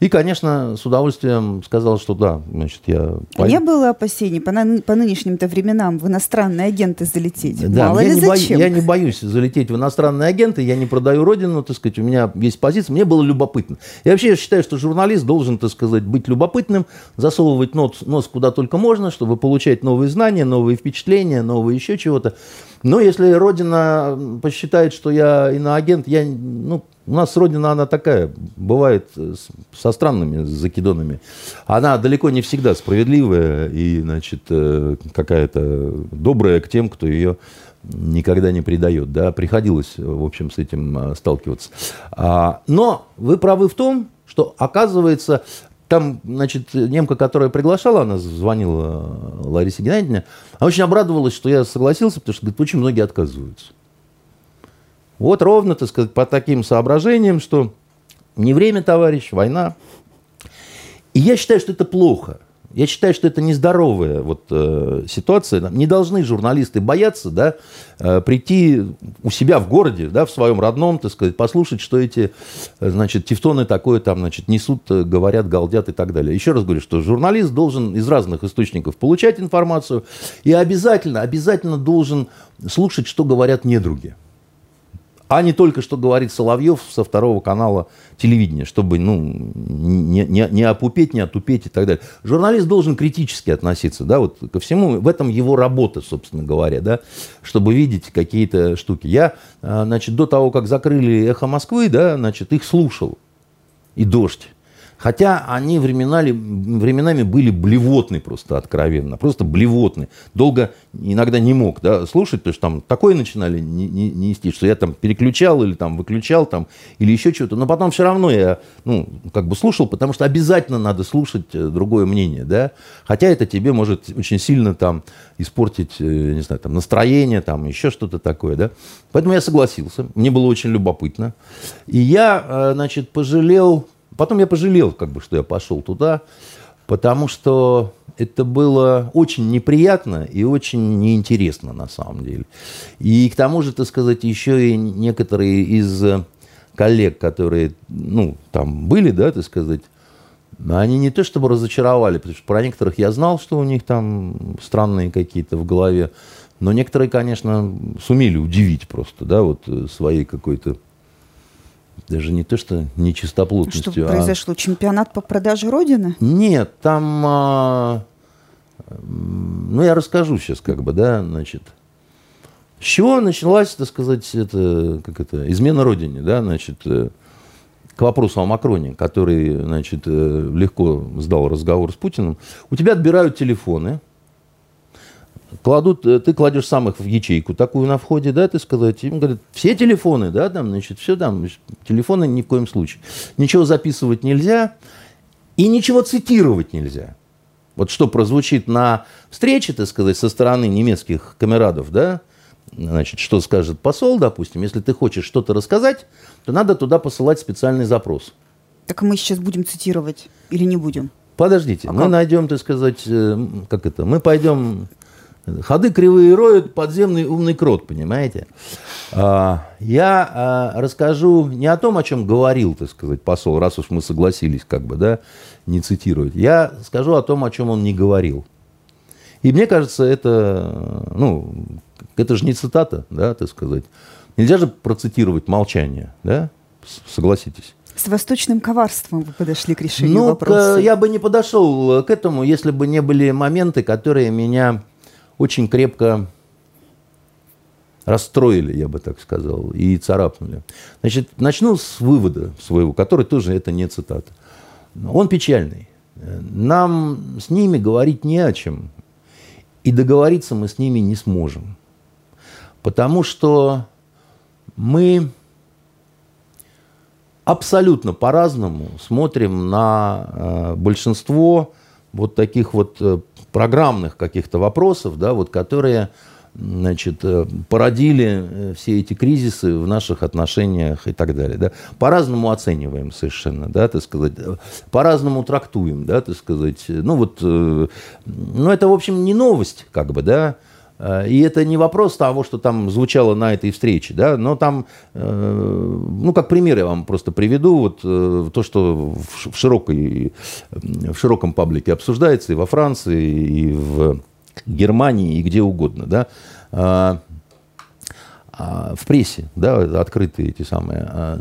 И, конечно, с удовольствием сказал, что да, значит, я... А не было опасений по, на, по нынешним-то временам в иностранные агенты залететь? Да, Мало я ли не зачем? Бою, я не боюсь залететь в иностранные агенты, я не продаю родину, так сказать, у меня есть позиция, мне было любопытно. Я вообще считаю, что журналист должен, так сказать, быть любопытным, засовывать нос, нос куда только можно, чтобы получать новые знания, новые впечатления, новые еще чего-то. Но если Родина посчитает, что я иноагент, я, ну, у нас Родина, она такая, бывает со странными закидонами. Она далеко не всегда справедливая и, значит, э, какая-то добрая к тем, кто ее никогда не предает. Да? Приходилось, в общем, с этим э, сталкиваться. А, но вы правы в том, что, оказывается, там, значит, немка, которая приглашала, она звонила э, Ларисе Геннадьевне, она очень обрадовалась, что я согласился, потому что, говорит, очень многие отказываются. Вот ровно, так сказать, по таким соображениям, что не время, товарищ, война. И я считаю, что это плохо – я считаю, что это нездоровая вот, э, ситуация. Не должны журналисты бояться да, э, прийти у себя в городе, да, в своем родном, так сказать, послушать, что эти значит, тевтоны такое там значит, несут, э, говорят, галдят и так далее. Еще раз говорю, что журналист должен из разных источников получать информацию и обязательно, обязательно должен слушать, что говорят недруги а не только, что говорит Соловьев со второго канала телевидения, чтобы ну, не, не, не опупеть, не отупеть и так далее. Журналист должен критически относиться да, вот ко всему. В этом его работа, собственно говоря, да, чтобы видеть какие-то штуки. Я, а, значит, до того, как закрыли «Эхо Москвы», да, значит, их слушал. И «Дождь». Хотя они временами, временами были блевотны просто откровенно, просто блевотны. Долго иногда не мог да, слушать, потому что там такое начинали нести, что я там переключал или там выключал там, или еще что-то. Но потом все равно я ну, как бы слушал, потому что обязательно надо слушать э, другое мнение. Да? Хотя это тебе может очень сильно там испортить, э, не знаю, там, настроение, там, еще что-то такое. Да? Поэтому я согласился. Мне было очень любопытно. И я, э, значит, пожалел Потом я пожалел, как бы, что я пошел туда, потому что это было очень неприятно и очень неинтересно на самом деле. И к тому же, так сказать, еще и некоторые из коллег, которые, ну, там были, да, так сказать, они не то чтобы разочаровали, потому что про некоторых я знал, что у них там странные какие-то в голове, но некоторые, конечно, сумели удивить просто, да, вот своей какой-то даже не то, что нечистоплотностью. Что произошло? А... Чемпионат по продаже Родины? Нет, там... А... Ну, я расскажу сейчас, как бы, да, значит. С чего началась, так сказать, это, как это, измена Родине, да, значит, э, к вопросу о Макроне, который, значит, э, легко сдал разговор с Путиным. У тебя отбирают телефоны, кладут, э, ты кладешь сам их в ячейку такую на входе, да, ты сказать, им говорят, все телефоны, да, там, значит, все там, телефоны ни в коем случае. Ничего записывать нельзя и ничего цитировать нельзя. Вот что прозвучит на встрече, так сказать, со стороны немецких камерадов, да, значит, что скажет посол, допустим, если ты хочешь что-то рассказать, то надо туда посылать специальный запрос. Так мы сейчас будем цитировать или не будем? Подождите, а мы как? найдем, так сказать, э, как это, мы пойдем Ходы кривые роют подземный умный крот, понимаете? А, я а, расскажу не о том, о чем говорил, так сказать, посол, раз уж мы согласились, как бы, да, не цитировать. Я скажу о том, о чем он не говорил. И мне кажется, это, ну, это же не цитата, да, так сказать. Нельзя же процитировать молчание, да, согласитесь. С восточным коварством вы подошли к решению ну, вопроса. Ну, я бы не подошел к этому, если бы не были моменты, которые меня очень крепко расстроили, я бы так сказал, и царапнули. Значит, начну с вывода своего, который тоже это не цитата. Он печальный. Нам с ними говорить не о чем. И договориться мы с ними не сможем. Потому что мы абсолютно по-разному смотрим на э, большинство вот таких вот э, программных каких-то вопросов, да, вот, которые значит, э, породили э, все эти кризисы в наших отношениях и так далее. Да? По-разному оцениваем совершенно, да, так сказать, по-разному трактуем, да, так сказать. Ну вот, ну это, в общем, не новость, как бы, да, и это не вопрос того, что там звучало на этой встрече, да, но там, ну, как пример я вам просто приведу, вот то, что в, широкой, в широком паблике обсуждается и во Франции, и в Германии и где угодно, да, а, а, в прессе, да, открытые эти самые. А,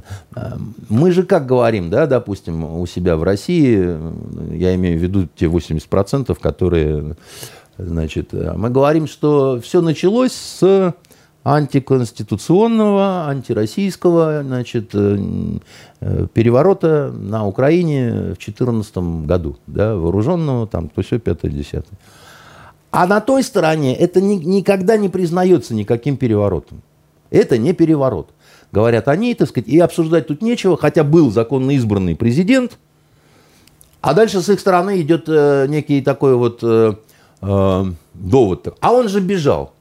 мы же как говорим, да, допустим, у себя в России, я имею в виду те 80%, которые, значит, мы говорим, что все началось с антиконституционного, антироссийского, значит, э, переворота на Украине в 2014 году, да, вооруженного, там, то все, пятое, десятое. А на той стороне это ни, никогда не признается никаким переворотом. Это не переворот. Говорят они, так сказать, и обсуждать тут нечего, хотя был законно избранный президент, а дальше с их стороны идет э, некий такой вот э, довод. А он же бежал.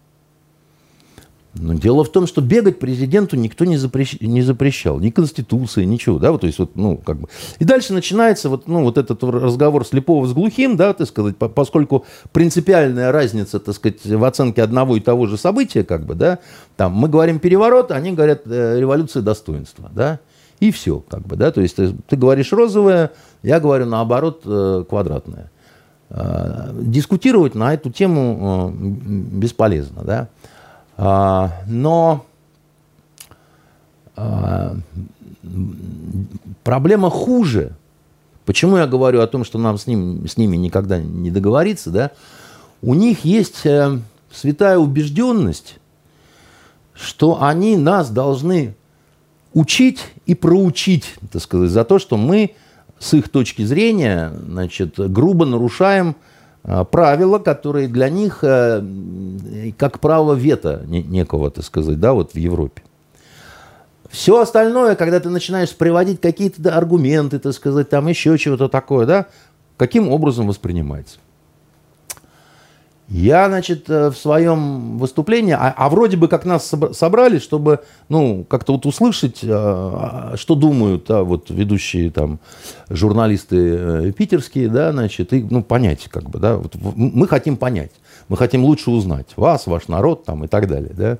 Но дело в том, что бегать президенту никто не, запрещ... не запрещал. Ни Конституции, ничего. Да? Вот, то есть, вот, ну, как бы. И дальше начинается вот, ну, вот этот разговор слепого с глухим, да, так сказать, поскольку принципиальная разница, так сказать, в оценке одного и того же события, как бы, да, там мы говорим переворот, они говорят э, революция достоинства, да, и все, как бы, да, то есть ты, ты говоришь розовое, я говорю наоборот э, квадратное. Э, дискутировать на эту тему э, бесполезно, да. А, но а, проблема хуже. Почему я говорю о том, что нам с, ним, с ними никогда не договориться, да? У них есть э, святая убежденность, что они нас должны учить и проучить, так сказать, за то, что мы с их точки зрения, значит, грубо нарушаем а, правила, которые для них э, как право вето некого, так сказать, да, вот в Европе. Все остальное, когда ты начинаешь приводить какие-то аргументы, так сказать, там еще чего-то такое, да, каким образом воспринимается? Я, значит, э, в своем выступлении, а, а вроде бы как нас собрали, чтобы, ну, как-то вот услышать, а, а, что думают а, вот ведущие там журналисты э, питерские, да, значит, и, ну, понять, как бы, да, вот, мы хотим понять, мы хотим лучше узнать вас, ваш народ там и так далее, да.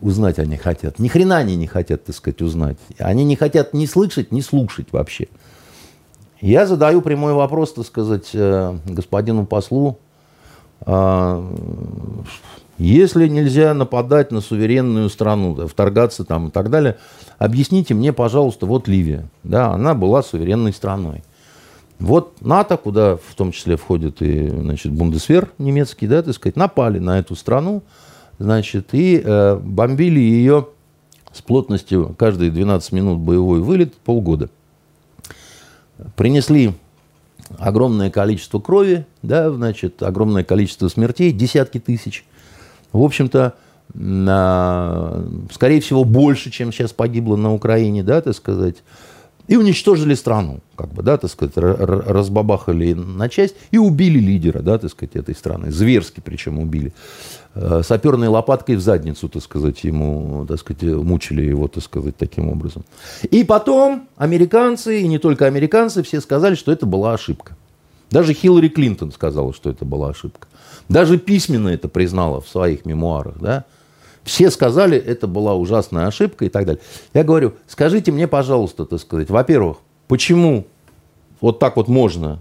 Узнать они хотят. Ни хрена они не хотят, так сказать, узнать. Они не хотят ни слышать, ни слушать вообще. Я задаю прямой вопрос, так сказать, э, господину послу если нельзя нападать на суверенную страну, да, вторгаться там и так далее, объясните мне, пожалуйста, вот Ливия, да, она была суверенной страной. Вот НАТО, куда в том числе входит и значит, Бундесвер немецкий, да, так сказать, напали на эту страну, значит, и э, бомбили ее с плотностью каждые 12 минут боевой вылет полгода. Принесли огромное количество крови, да, значит, огромное количество смертей, десятки тысяч. В общем-то, скорее всего, больше, чем сейчас погибло на Украине, да, так сказать. И уничтожили страну, как бы, да, так сказать, разбабахали на часть и убили лидера, да, так сказать, этой страны. Зверски причем убили. Э, саперной лопаткой в задницу, так сказать, ему, так сказать, мучили его, так сказать, таким образом. И потом американцы, и не только американцы, все сказали, что это была ошибка. Даже Хиллари Клинтон сказала, что это была ошибка. Даже письменно это признала в своих мемуарах, да. Все сказали, это была ужасная ошибка и так далее. Я говорю, скажите мне, пожалуйста, так сказать, во-первых, почему вот так вот можно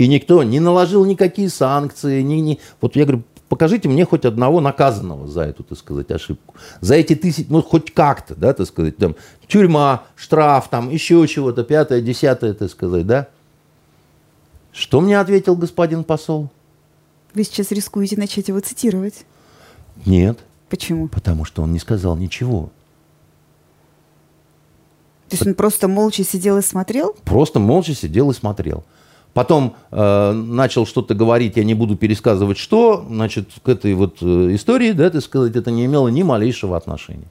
и никто не наложил никакие санкции. Ни, ни... Вот я говорю, покажите мне хоть одного наказанного за эту, так сказать, ошибку. За эти тысячи, ну, хоть как-то, да, так сказать, там, тюрьма, штраф, там, еще чего-то, пятое, десятое, так сказать, да. Что мне ответил господин посол? Вы сейчас рискуете начать его цитировать. Нет. Почему? Потому что он не сказал ничего. То есть он просто молча сидел и смотрел? Просто молча сидел и смотрел. Потом э, начал что-то говорить, я не буду пересказывать, что, значит, к этой вот э, истории, да, так сказать, это не имело ни малейшего отношения.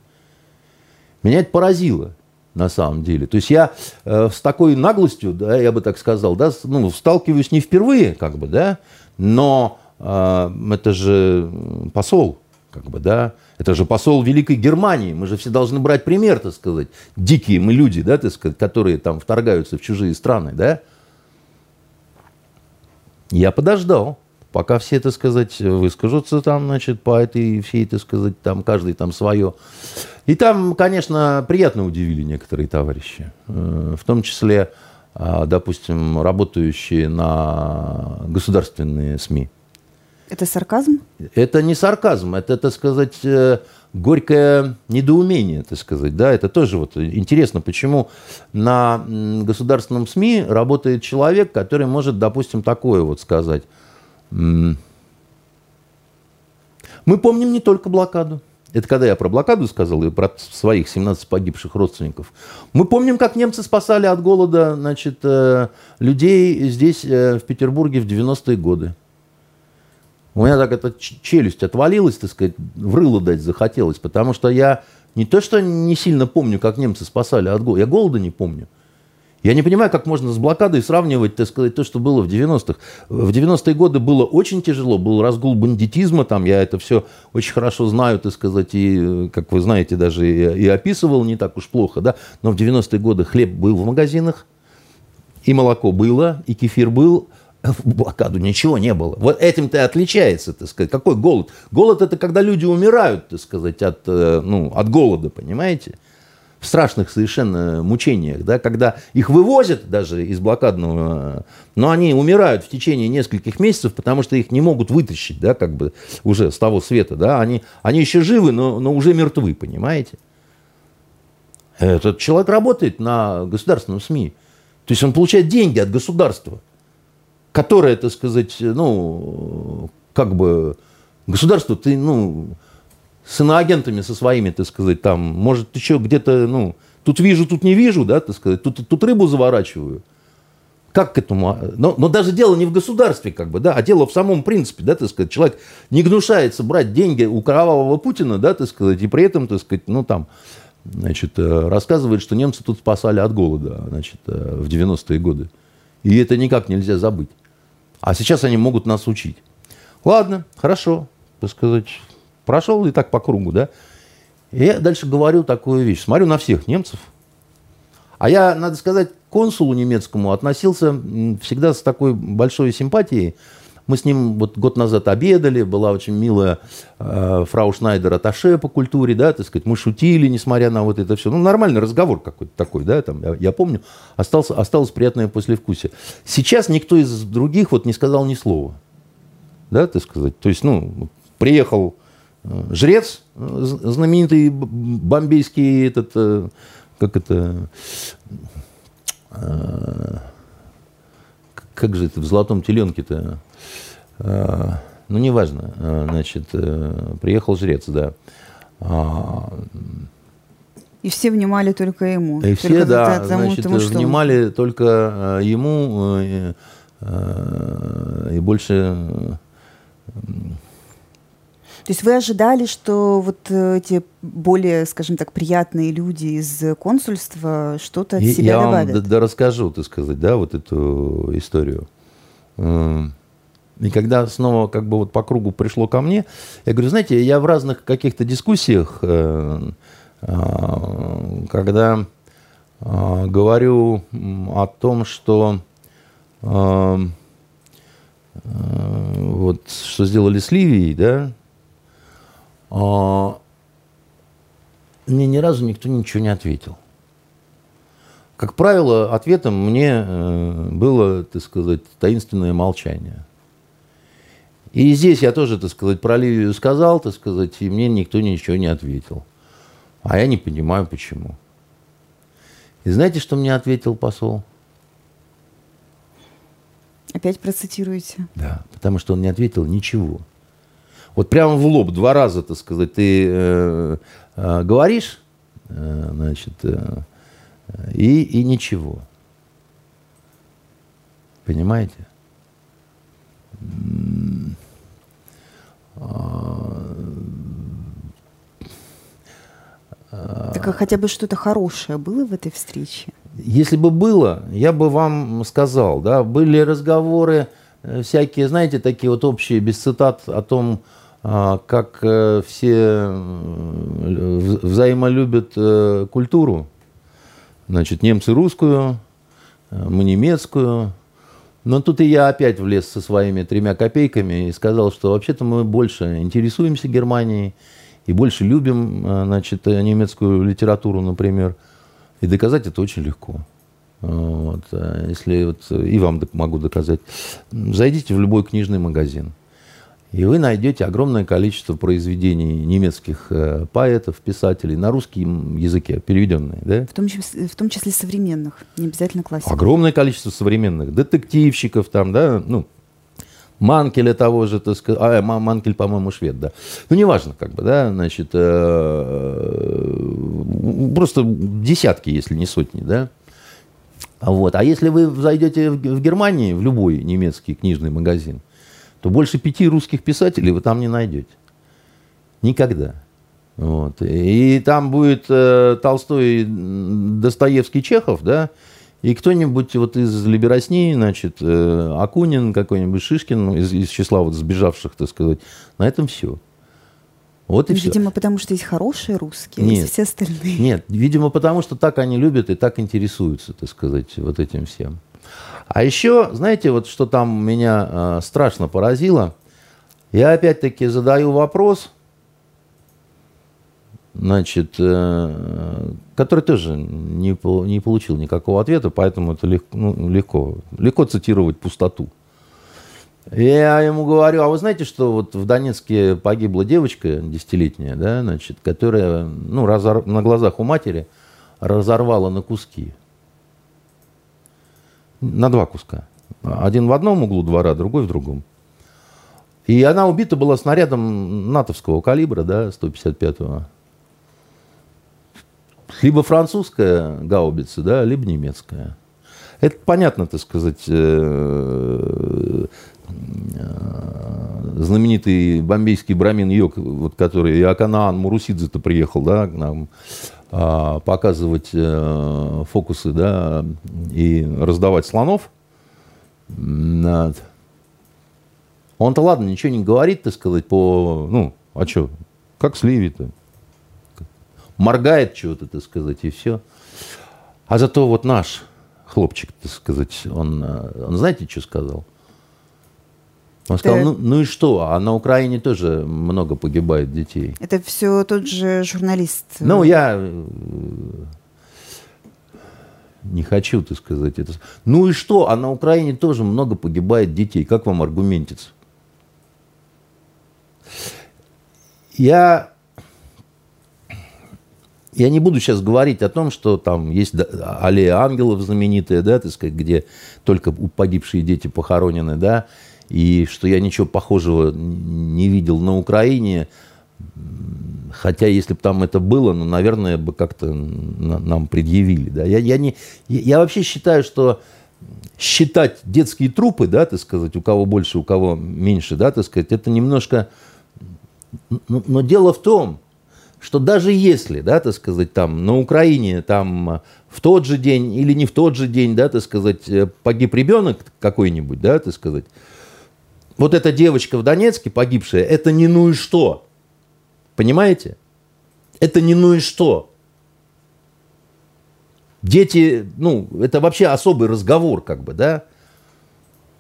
Меня это поразило. на самом деле. То есть я э, с такой наглостью, да, я бы так сказал, да, ну, сталкиваюсь не впервые, как бы, да, но э, это же посол, как бы, да, это же посол Великой Германии. Мы же все должны брать пример, так сказать. Дикие мы люди, да, так сказать, которые там вторгаются в чужие страны, да. Я подождал, пока все, так сказать, выскажутся там, значит, по этой всей, так сказать, там каждый там свое. И там, конечно, приятно удивили некоторые товарищи, э, в том числе, а, допустим, работающие на государственные СМИ. Это сарказм? Это не сарказм, это, так сказать, э, горькое недоумение, так сказать. Да? Это тоже вот интересно, почему на государственном СМИ работает человек, который может, допустим, такое вот сказать. Мы помним не только блокаду. Это когда я про блокаду сказал и про своих 17 погибших родственников. Мы помним, как немцы спасали от голода значит, э, людей здесь, э, в Петербурге, в 90-е годы. У меня так эта челюсть отвалилась, так сказать, в рыло дать захотелось, потому что я не то, что не сильно помню, как немцы спасали от голода, я голода не помню. Я не понимаю, как можно с блокадой сравнивать, так сказать, то, что было в 90-х. В 90-е годы было очень тяжело, был разгул бандитизма, там я это все очень хорошо знаю, так сказать, и, как вы знаете, даже и, и описывал не так уж плохо, да, но в 90-е годы хлеб был в магазинах, и молоко было, и кефир был, в блокаду ничего не было. Вот этим-то и отличается, так сказать. Какой голод? Голод – это когда люди умирают, так сказать, от, э, ну, от голода, понимаете? в страшных совершенно мучениях, да, когда их вывозят даже из блокадного, но они умирают в течение нескольких месяцев, потому что их не могут вытащить, да, как бы уже с того света, да, они, они еще живы, но, но уже мертвы, понимаете? Этот человек работает на государственном СМИ, то есть он получает деньги от государства, которое, так сказать, ну, как бы государство, ты, ну, с иноагентами со своими, так сказать, там, может, еще где-то, ну, тут вижу, тут не вижу, да, так сказать, тут, тут рыбу заворачиваю. Как к этому? Но, но даже дело не в государстве, как бы, да, а дело в самом принципе, да, так сказать. Человек не гнушается брать деньги у кровавого Путина, да, так сказать, и при этом, так сказать, ну, там, значит, э, рассказывает, что немцы тут спасали от голода, значит, э, в 90-е годы. И это никак нельзя забыть. А сейчас они могут нас учить. Ладно, хорошо, так сказать, Прошел и так по кругу, да. И я дальше говорю такую вещь. Смотрю на всех немцев. А я, надо сказать, к консулу немецкому относился всегда с такой большой симпатией. Мы с ним вот год назад обедали, была очень милая э, фрау Шнайдер Аташе по культуре, да, так сказать, мы шутили, несмотря на вот это все. Ну, нормальный разговор какой-то такой, да, там, я, я помню, остался, осталось приятное послевкусие. Сейчас никто из других вот не сказал ни слова, да, так сказать. То есть, ну, приехал жрец, знаменитый бомбейский этот, э, как это, э, как же это в золотом теленке-то, э, ну, неважно, значит, приехал жрец, да. А, и все внимали только ему. И все, да, значит, тому, что... внимали только ему и больше то есть вы ожидали, что вот э, эти более, скажем так, приятные люди из консульства что-то от себя я добавят? Я вам расскажу, так сказать, да, вот эту историю. И когда снова как бы вот по кругу пришло ко мне, я говорю, знаете, я в разных каких-то дискуссиях, э, э, когда говорю о том, что вот что сделали с Ливией, да, а, мне ни разу никто ничего не ответил. Как правило, ответом мне э, было, так сказать, таинственное молчание. И здесь я тоже, так сказать, про Ливию сказал, так сказать, и мне никто ничего не ответил. А я не понимаю, почему. И знаете, что мне ответил посол? Опять процитируете. Да, потому что он не ответил ничего. Вот прямо в лоб два раза, так сказать, ты э, э, говоришь, э, значит, э, и, и ничего. Понимаете? Так а хотя бы что-то хорошее было в этой встрече? Если бы было, я бы вам сказал, да, были разговоры э, всякие, знаете, такие вот общие, без цитат о том, а, как э, все взаимолюбят э, культуру. Значит, немцы русскую, мы немецкую. Но тут и я опять влез со своими тремя копейками и сказал, что вообще-то мы больше интересуемся Германией и больше любим значит, немецкую литературу, например. И доказать это очень легко. Вот. А если вот, и вам могу доказать, зайдите в любой книжный магазин, и вы найдете огромное количество произведений немецких э, поэтов, писателей на русском языке, переведенные. Да? В, том числе, в том числе современных, не обязательно классиков. Огромное количество современных, детективщиков там, да, ну, Манкеля того же, так сказать, а, Манкель, по-моему, швед, да. Ну, неважно, как бы, да, значит, э, просто десятки, если не сотни, да. Вот. А если вы зайдете в Германии, в любой немецкий книжный магазин, то больше пяти русских писателей вы там не найдете. Никогда. Вот. И там будет э, Толстой, Достоевский, Чехов, да, и кто-нибудь вот из Либерасни, значит, э, Акунин какой-нибудь, Шишкин, ну, из, из числа вот сбежавших, так сказать, на этом все. Вот и видимо, все. потому что есть хорошие русские, нет, есть все остальные. Нет, видимо, потому что так они любят и так интересуются, так сказать, вот этим всем. А еще, знаете, вот что там меня э, страшно поразило, я опять-таки задаю вопрос, значит, э, который тоже не, не получил никакого ответа, поэтому это легко, ну, легко, легко цитировать пустоту. Я ему говорю, а вы знаете, что вот в Донецке погибла девочка десятилетняя, да, значит, которая ну, разор... на глазах у матери разорвала на куски. На два куска. Один в одном углу двора, другой в другом. И она убита была снарядом натовского калибра, да, 155-го либо французская гаубица, да, либо немецкая. Это понятно, так сказать, э, э, знаменитый бомбейский брамин Йог, вот, который Аканаан Мурусидзе-то приехал, да, к нам показывать э, фокусы, да, и раздавать слонов. Он-то, ладно, ничего не говорит, так сказать, по, ну, а что, как с Ливи-то? моргает чего-то, так сказать, и все. А зато вот наш хлопчик, так сказать, он, э, он знаете, что сказал? Он сказал, ну, ну и что? А на Украине тоже много погибает детей. Это все тот же журналист. Ну, я э, не хочу, так сказать, это. Ну и что? А на Украине тоже много погибает детей. Как вам аргументится? Я я не буду сейчас говорить о том, что там есть аллея ангелов знаменитая, да, так сказать, где только погибшие дети похоронены, да, и что я ничего похожего не видел на Украине, хотя если бы там это было, ну, наверное, бы как-то нам предъявили, да. Я, я, не, я вообще считаю, что считать детские трупы, да, так сказать, у кого больше, у кого меньше, да, так сказать, это немножко... Но, но дело в том, что даже если, да, так сказать, там на Украине там э, в тот же день или не в тот же день, да, так сказать, э, погиб ребенок какой-нибудь, да, так сказать, вот эта девочка в Донецке погибшая, это не ну и что, понимаете? Это не ну и что. Дети, ну, это вообще особый разговор, как бы, да.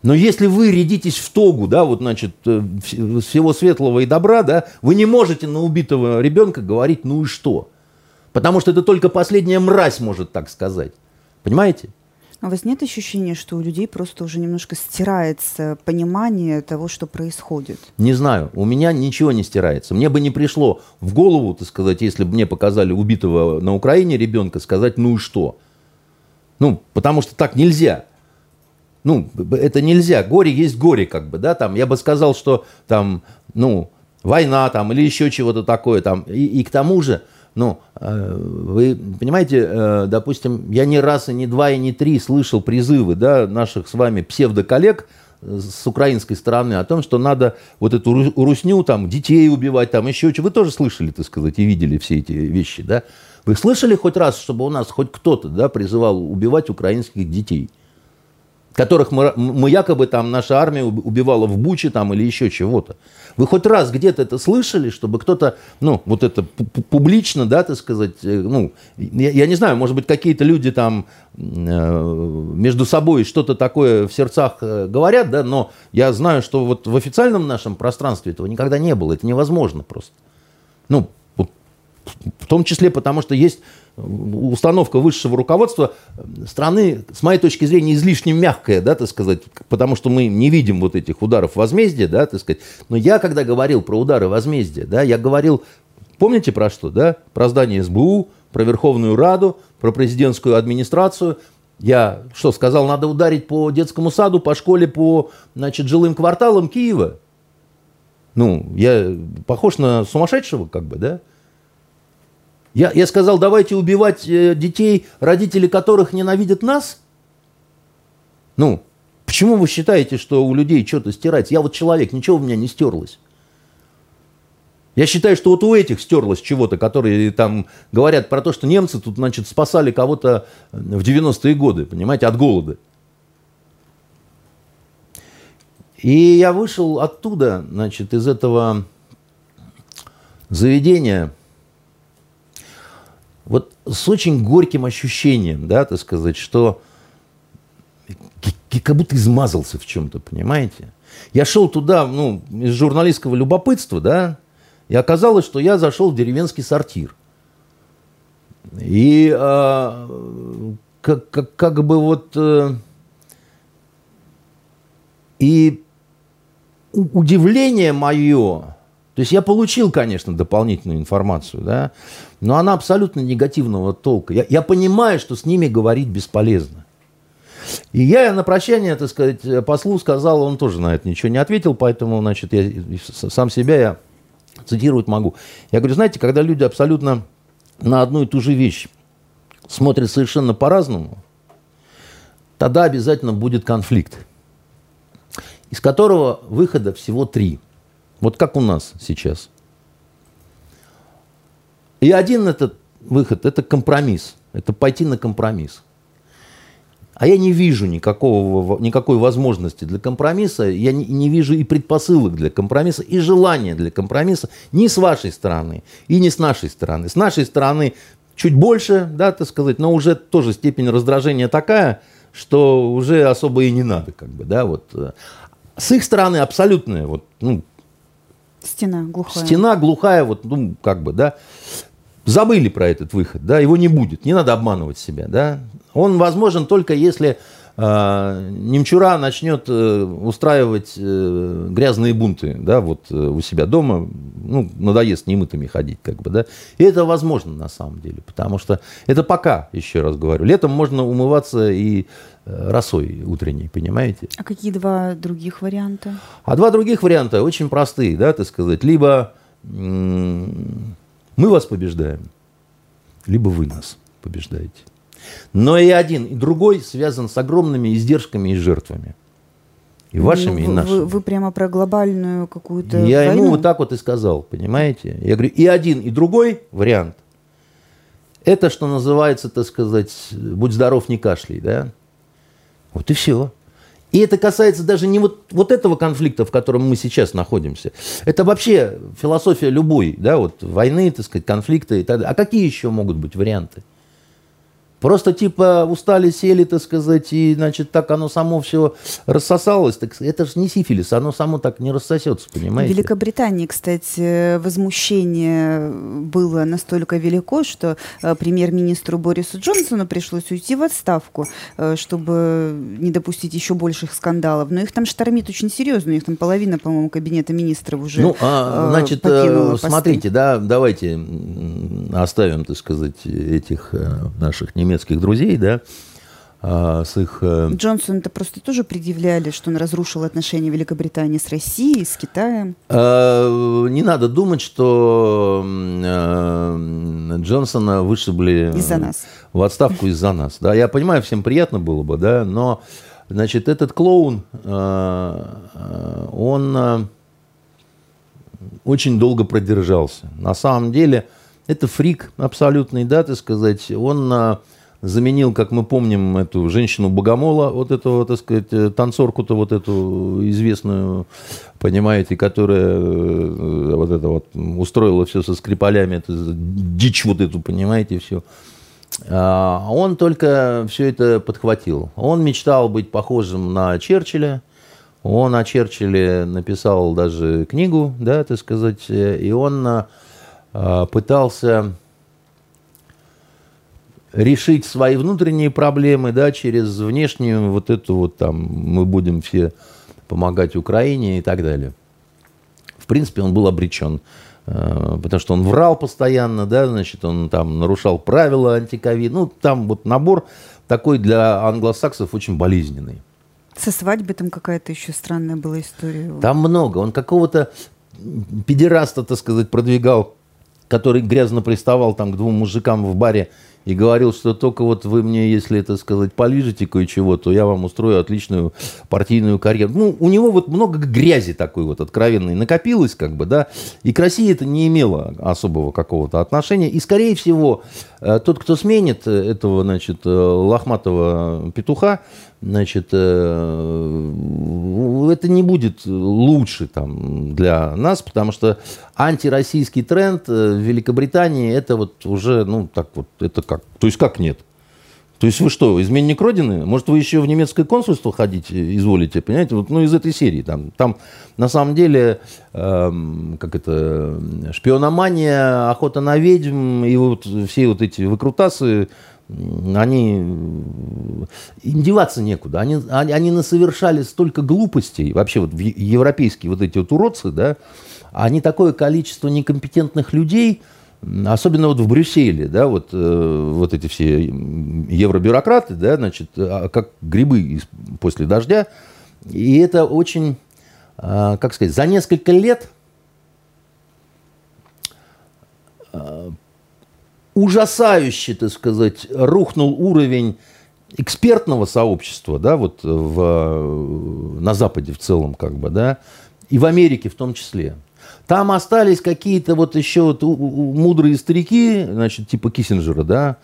Но если вы рядитесь в тогу, да, вот, значит, э, всего светлого и добра, да, вы не можете на убитого ребенка говорить «ну и что?». Потому что это только последняя мразь может так сказать. Понимаете? А у вас нет ощущения, что у людей просто уже немножко стирается понимание того, что происходит? Не знаю. У меня ничего не стирается. Мне бы не пришло в голову, так сказать, если бы мне показали убитого на Украине ребенка, сказать «ну и что?». Ну, потому что так нельзя ну, это нельзя. Горе есть горе, как бы, да, там, я бы сказал, что там, ну, война там или еще чего-то такое там. И, и к тому же, ну, вы понимаете, э, допустим, я не раз, и не два, и не три слышал призывы, да, наших с вами псевдоколлег с украинской стороны о том, что надо вот эту русню, там, детей убивать, там, еще что. Вы тоже слышали, так сказать, и видели все эти вещи, да? Вы слышали хоть раз, чтобы у нас хоть кто-то, да, призывал убивать украинских детей? Которых мы, мы якобы там наша армия убивала в Буче там или еще чего-то. Вы хоть раз где-то это слышали, чтобы кто-то, ну, вот это публично, да, так сказать, э, ну, я, я не знаю, может быть, какие-то люди там э, между собой что-то такое в сердцах э, говорят, да, но я знаю, что вот в официальном нашем пространстве этого никогда не было, это невозможно просто. Ну, в том числе потому, что есть установка высшего руководства страны, с моей точки зрения, излишне мягкая, да, так сказать, потому что мы не видим вот этих ударов возмездия, да, так сказать. Но я, когда говорил про удары возмездия, да, я говорил, помните про что, да? Про здание СБУ, про Верховную Раду, про президентскую администрацию. Я что, сказал, надо ударить по детскому саду, по школе, по, значит, жилым кварталам Киева? Ну, я похож на сумасшедшего, как бы, да? Я, я сказал, давайте убивать э, детей, родители которых ненавидят нас? Ну, почему вы считаете, что у людей что-то стирать? Я вот человек, ничего у меня не стерлось. Я считаю, что вот у этих стерлось чего-то, которые там говорят про то, что немцы тут, значит, спасали кого-то в 90-е годы, понимаете, от голода. И я вышел оттуда, значит, из этого заведения – с очень горьким ощущением, да, так сказать, что как будто измазался в чем-то, понимаете? Я шел туда, ну, из журналистского любопытства, да, и оказалось, что я зашел в деревенский сортир. И э, как, как, как бы вот... Э, и удивление мое, то есть я получил, конечно, дополнительную информацию, да, но она абсолютно негативного толка. Я, я понимаю, что с ними говорить бесполезно. И я на прощание, так сказать, послу сказал, он тоже на это ничего не ответил, поэтому, значит, я сам себя я цитировать могу. Я говорю, знаете, когда люди абсолютно на одну и ту же вещь смотрят совершенно по-разному, тогда обязательно будет конфликт, из которого выхода всего три. Вот как у нас сейчас – и один этот выход – это компромисс. Это пойти на компромисс. А я не вижу никакого, никакой возможности для компромисса, я не, не вижу и предпосылок для компромисса, и желания для компромисса ни с вашей стороны, и не с нашей стороны. С нашей стороны чуть больше, да, так сказать, но уже тоже степень раздражения такая, что уже особо и не надо, как бы, да, вот. С их стороны абсолютная, вот, ну, Стена глухая. Стена глухая, вот, ну, как бы, да забыли про этот выход, да, его не будет, не надо обманывать себя, да. Он возможен только если Немчура начнет э, устраивать э, грязные бунты, да, вот э, у себя дома, ну, надоест немытыми ходить, как бы, да. И это возможно на самом деле, потому что это пока, еще раз говорю, летом можно умываться и росой утренней, понимаете? А какие два других варианта? А два других варианта очень простые, да, так сказать, либо мы вас побеждаем, либо вы нас побеждаете. Но и один, и другой связан с огромными издержками и жертвами. И вашими, ну, и нашими. Вы, вы прямо про глобальную какую-то Я войну? ему вот так вот и сказал, понимаете? Я говорю, и один, и другой вариант. Это, что называется, так сказать, будь здоров, не кашляй, да? Вот и все. И это касается даже не вот, вот этого конфликта, в котором мы сейчас находимся. Это вообще философия любой, да, вот войны, так сказать, конфликты и так далее. А какие еще могут быть варианты? Просто типа устали, сели, так сказать, и, значит, так оно само все рассосалось. Так это же не сифилис, оно само так не рассосется, понимаете? В Великобритании, кстати, возмущение было настолько велико, что э, премьер-министру Борису Джонсону пришлось уйти в отставку, э, чтобы не допустить еще больших скандалов. Но их там штормит очень серьезно, у них там половина, по-моему, кабинета министров уже Ну, а, э, значит, смотрите, да, давайте оставим, так сказать, этих наших немецких немецких друзей, да, а, с их... Э, Джонсон это просто тоже предъявляли, что он разрушил отношения Великобритании с Россией, с Китаем? А, не надо думать, что э, Джонсона вышибли... Из-за нас. В отставку из-за нас. Да, я понимаю, всем приятно было бы, да, но Значит, этот клоун, он очень долго продержался. На самом деле, это фрик абсолютный, да, так сказать. Он заменил, как мы помним, эту женщину-богомола, вот эту, так сказать, э, танцорку-то вот эту известную, понимаете, которая э, вот это вот устроила все со скрипалями, это дичь вот эту, понимаете, все. А он только все это подхватил. Он мечтал быть похожим на Черчилля, он о Черчилле написал даже книгу, да, так сказать, э, и он пытался решить свои внутренние проблемы, да, через внешнюю вот эту вот там, мы будем все помогать Украине и так далее. В принципе, он был обречен, э, потому что он врал постоянно, да, значит, он там нарушал правила антиковид, ну, там вот набор такой для англосаксов очень болезненный. Со свадьбой там какая-то еще странная была история. Там много. Он какого-то педераста, так сказать, продвигал, который грязно приставал там к двум мужикам в баре и говорил, что только вот вы мне, если это сказать, полижете кое-чего, то я вам устрою отличную партийную карьеру. Ну, у него вот много грязи такой вот откровенной накопилось, как бы, да, и к России это не имело особого какого-то отношения. И, скорее всего, э, тот, кто сменит этого, значит, э, лохматого петуха, значит, э, это не будет лучше там для нас, потому что антироссийский тренд в Великобритании это вот уже, ну, так вот, это как, то есть как нет? То есть вы что, изменник Родины? Может, вы еще в немецкое консульство ходить изволите, понимаете? Вот, ну, из этой серии. Там, там на самом деле, э, как это, шпиономания, охота на ведьм и вот все вот эти выкрутасы, они им деваться некуда. Они, они, они насовершали столько глупостей, вообще вот европейские вот эти вот уродцы, да, они такое количество некомпетентных людей, особенно вот в Брюсселе, да, вот, э, вот эти все евробюрократы, да, значит, а, как грибы после дождя, и это очень, э, как сказать, за несколько лет э, ужасающе, так сказать, рухнул уровень экспертного сообщества, да, вот в, на Западе в целом, как бы, да, и в Америке в том числе. Там остались какие-то вот еще вот мудрые старики, значит, типа Киссинджера, да,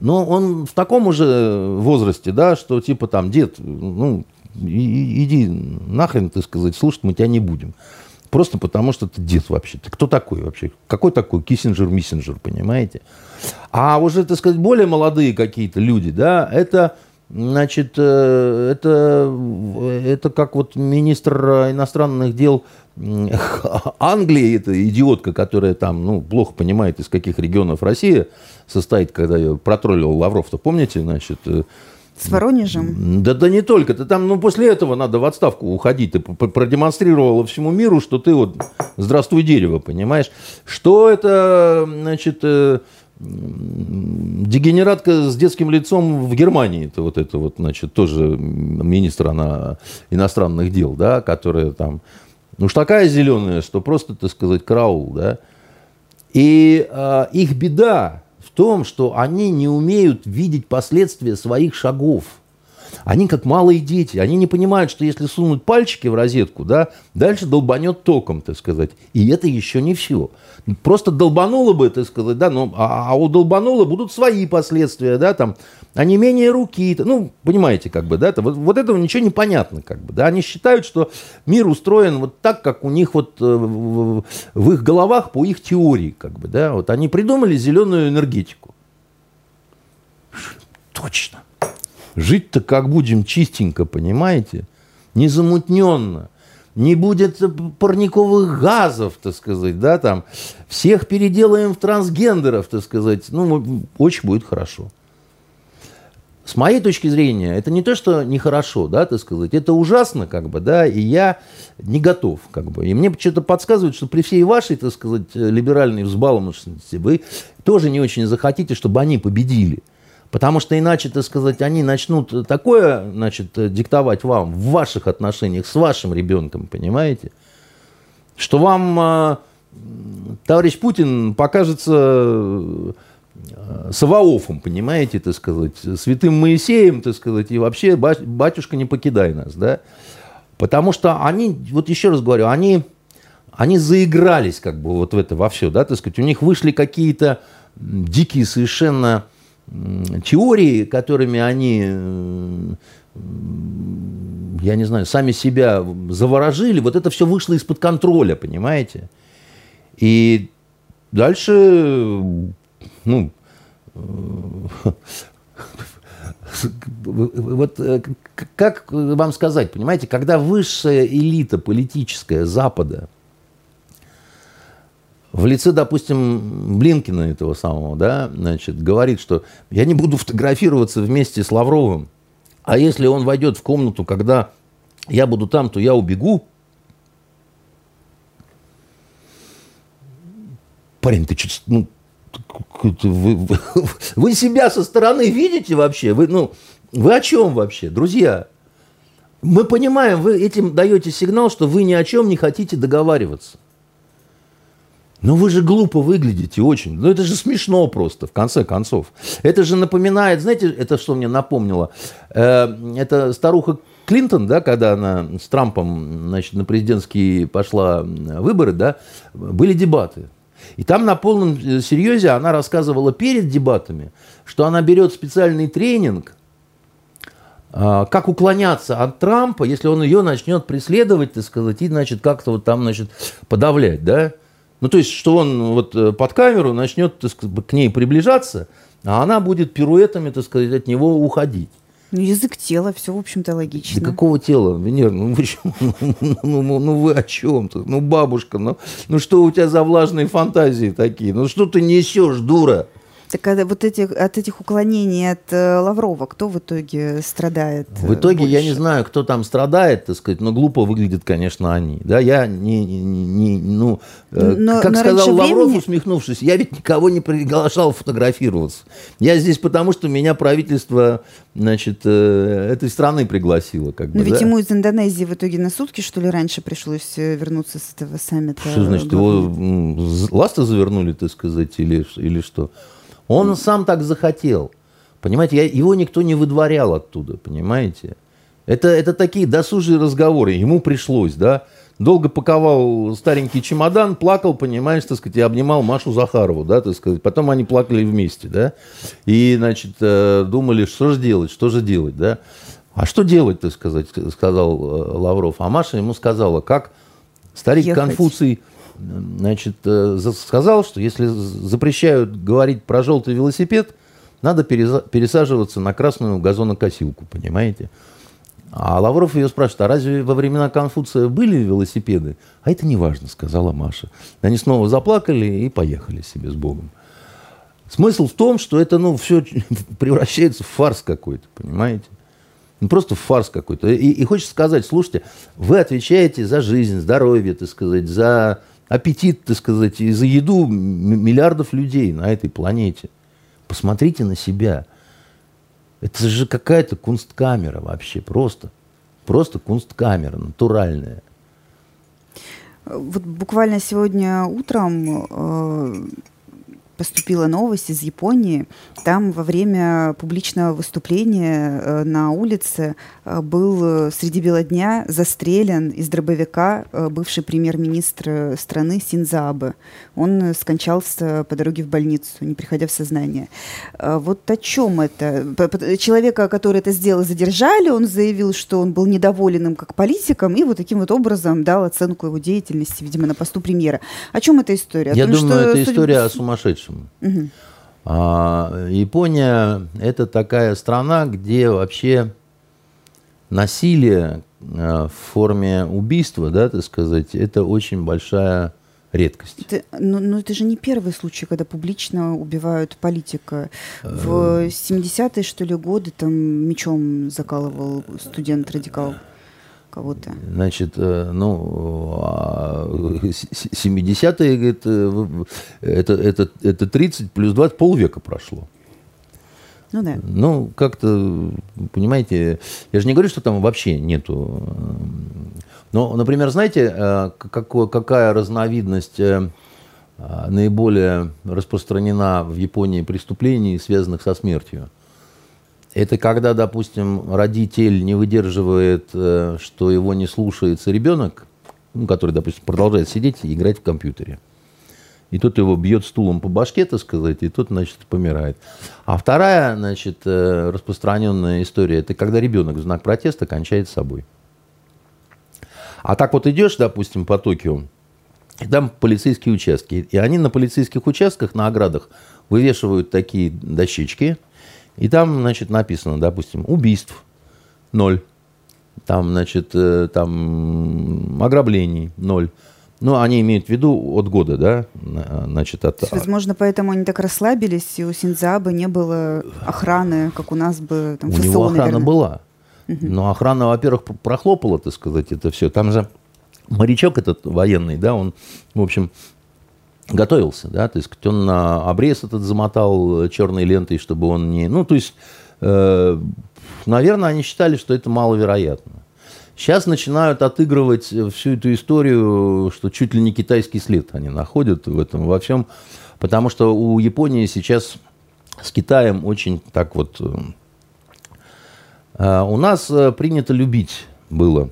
но он в таком уже возрасте, да, что типа там, дед, ну, иди нахрен, ты сказать, слушать мы тебя не будем. Просто потому, что ты дед вообще. Ты кто такой вообще? Какой такой Киссинджер-Миссинджер, понимаете? А уже, так сказать, более молодые какие-то люди, да, это, значит, э, это, это как вот министр иностранных дел Англии, это идиотка, которая там, ну, плохо понимает, из каких регионов Россия состоит, когда ее протроллил Лавров-то, помните, значит, э, с Воронежем? Да, да не только. Ты там, ну, после этого надо в отставку уходить. Ты продемонстрировала всему миру, что ты вот здравствуй дерево, понимаешь? Что это, значит, э, дегенератка с детским лицом в Германии, это вот это вот, значит, тоже министр она иностранных дел, да, которая там, ну уж такая зеленая, что просто, так сказать, краул, да. И э, их беда, в том, что они не умеют видеть последствия своих шагов. Они как малые дети, они не понимают, что если сунуть пальчики в розетку, да, дальше долбанет током, так сказать. И это еще не все. Просто долбануло бы, так сказать, да, но, а, а у долбануло будут свои последствия, да, там, а не менее руки, ну, понимаете, как бы, да, это, вот, вот этого ничего не понятно, как бы, да, они считают, что мир устроен вот так, как у них вот э, в, в их головах по их теории, как бы, да, вот они придумали зеленую энергетику. Точно. Жить-то как будем чистенько, понимаете? Незамутненно. Не будет парниковых газов, так сказать, да, там. Всех переделаем в трансгендеров, так сказать. Ну, очень будет хорошо. С моей точки зрения, это не то, что нехорошо, да, так сказать, это ужасно, как бы, да, и я не готов, как бы. И мне что-то подсказывает, что при всей вашей, так сказать, либеральной взбаломошности вы тоже не очень захотите, чтобы они победили. Потому что иначе, так сказать, они начнут такое, значит, диктовать вам в ваших отношениях с вашим ребенком, понимаете? Что вам э, товарищ Путин покажется Саваофом, понимаете, так сказать, святым Моисеем, так сказать, и вообще батюшка не покидай нас, да. Потому что они, вот еще раз говорю, они, они заигрались как бы вот в это во все, да, так сказать, у них вышли какие-то дикие совершенно теории, которыми они, я не знаю, сами себя заворожили, вот это все вышло из-под контроля, понимаете? И дальше, ну, вот э, как вам сказать, понимаете, когда высшая элита политическая Запада в лице, допустим, Блинкина этого самого, да, значит, говорит, что я не буду фотографироваться вместе с Лавровым, а если он войдет в комнату, когда я буду там, то я убегу. Парень, ты что, ну, вы, вы, вы себя со стороны видите вообще? Вы, ну, вы о чем вообще, друзья? Мы понимаем, вы этим даете сигнал, что вы ни о чем не хотите договариваться. Но вы же глупо выглядите очень. Ну это же смешно просто, в конце концов. Это же напоминает, знаете, это что мне напомнило? Э, это старуха Клинтон, да, когда она с Трампом значит, на президентские пошла выборы, да, были дебаты. И там на полном э, серьезе она рассказывала перед дебатами, что она берет специальный тренинг, как уклоняться от Трампа, если он ее начнет преследовать, так сказать, и, значит, как-то вот там, значит, подавлять, да. Ну, то есть, что он вот э, под камеру начнет, так сказать, к ней приближаться, а она будет пируэтами, так сказать, от него уходить. Ну, язык тела, все, в общем-то, логично. Да какого тела, Венера? Ну, вы, ну, ну, ну, ну вы о чем-то? Ну, бабушка, ну, ну что у тебя за влажные фантазии такие? Ну, что ты несешь, дура? Так а вот эти, от этих уклонений от э, Лаврова кто в итоге страдает? В итоге больше? я не знаю, кто там страдает, так сказать, но глупо выглядят, конечно, они. Да, я не, не, не ну, э, но, как но сказал Лавров, времени... усмехнувшись, я ведь никого не приглашал фотографироваться. Я здесь потому, что меня правительство, значит, э, этой страны пригласило. Как но бы, ведь да? ему из Индонезии в итоге на сутки, что ли, раньше пришлось э, вернуться с этого саммита? Что значит, его ласты завернули, так сказать, или, или что? Он сам так захотел. Понимаете, я, его никто не выдворял оттуда, понимаете? Это, это такие досужие разговоры. Ему пришлось, да. Долго паковал старенький чемодан, плакал, понимаешь, так сказать, и обнимал Машу Захарову, да, так сказать. Потом они плакали вместе, да. И, значит, э, думали, что же делать, что же делать, да. А что делать, так сказать, сказал э, Лавров. А Маша ему сказала, как старик Ехать. Конфуций значит, э, сказал, что если запрещают говорить про желтый велосипед, надо пересаживаться на красную газонокосилку, понимаете? А Лавров ее спрашивает, а разве во времена Конфуция были велосипеды? А это не важно, сказала Маша. Они снова заплакали и поехали себе с Богом. Смысл в том, что это, ну, все превращается в фарс какой-то, понимаете? Ну, просто фарс какой-то. И, и хочется сказать, слушайте, вы отвечаете за жизнь, здоровье, так сказать, за аппетит, так сказать, за еду миллиардов людей на этой планете. Посмотрите на себя. Это же какая-то кунсткамера вообще, просто. Просто кунсткамера, натуральная. Вот буквально сегодня утром э, поступила новость из Японии. Там во время публичного выступления э, на улице э, был э, среди бела дня застрелен из дробовика бывший премьер-министр страны Синзабе. Он скончался по дороге в больницу, не приходя в сознание. Вот о чем это? Человека, который это сделал, задержали. Он заявил, что он был недоволен им как политиком, и вот таким вот образом дал оценку его деятельности, видимо, на посту премьера. О чем эта история? Я том, думаю, что, это история судя... о сумасшедшем общем. Угу. А, Япония – это такая страна, где вообще насилие а, в форме убийства, да, так сказать, это очень большая редкость. Это, но, но это же не первый случай, когда публично убивают политика. В 70-е, э. что ли, годы там мечом закалывал студент-радикал кого-то? Значит, э, ну, 70-е, это, это, это, это 30 плюс 20, полвека прошло. Ну да. Ну, как-то, понимаете, я же не говорю, что там вообще нету. Но, например, знаете, э, какой, какая разновидность э, а, наиболее распространена в Японии преступлений, связанных со смертью. Это когда, допустим, родитель не выдерживает, э, что его не слушается ребенок, ну, который, допустим, продолжает сидеть и играть в компьютере. И тот его бьет стулом по башке, так сказать, и тот, значит, помирает. А вторая, значит, э, распространенная история, это когда ребенок в знак протеста кончает с собой. А так вот идешь, допустим, по Токио, и там полицейские участки. И они на полицейских участках, на оградах, вывешивают такие дощечки. И там, значит, написано, допустим, убийств ноль. Там, значит, э, там ограблений ноль. Ну, они имеют в виду от года, да? Значит, от... есть, возможно, поэтому они так расслабились, и у Синзабы не было охраны, как у нас бы там, У ФСО, него охрана наверное. была. Но охрана, во-первых, прохлопала, так сказать, это все. Там же морячок этот военный, да, он, в общем, готовился, да, то есть он на обрез этот замотал черной лентой, чтобы он не... Ну, то есть, э, наверное, они считали, что это маловероятно. Сейчас начинают отыгрывать всю эту историю, что чуть ли не китайский след они находят в этом во всем, потому что у Японии сейчас с Китаем очень так вот... Э, э, у нас э, принято любить было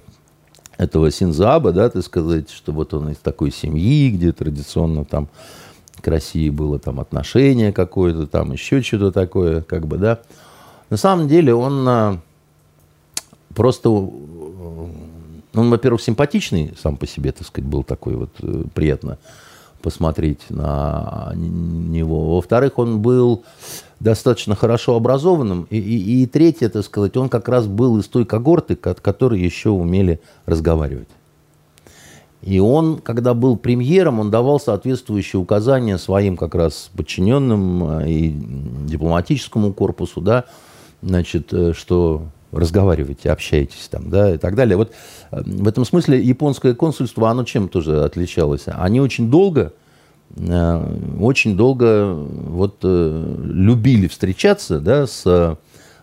этого Синзаба, да, так сказать, что вот он из такой семьи, где традиционно там к России было там отношение какое-то, там еще что-то такое, как бы, да. На самом деле он а, просто, он, во-первых, симпатичный сам по себе, так сказать, был такой вот э, приятно посмотреть на него. Во-вторых, он был достаточно хорошо образованным. И, и, и третье, так сказать, он как раз был из той когорты, которые еще умели разговаривать. И он, когда был премьером, он давал соответствующие указания своим как раз подчиненным э, и дипломатическому корпусу, да, значит, э, что разговаривайте, общайтесь там, да, и так далее. Вот э, в этом смысле японское консульство, оно чем тоже отличалось? Они очень долго Э, очень долго вот э, любили встречаться да, с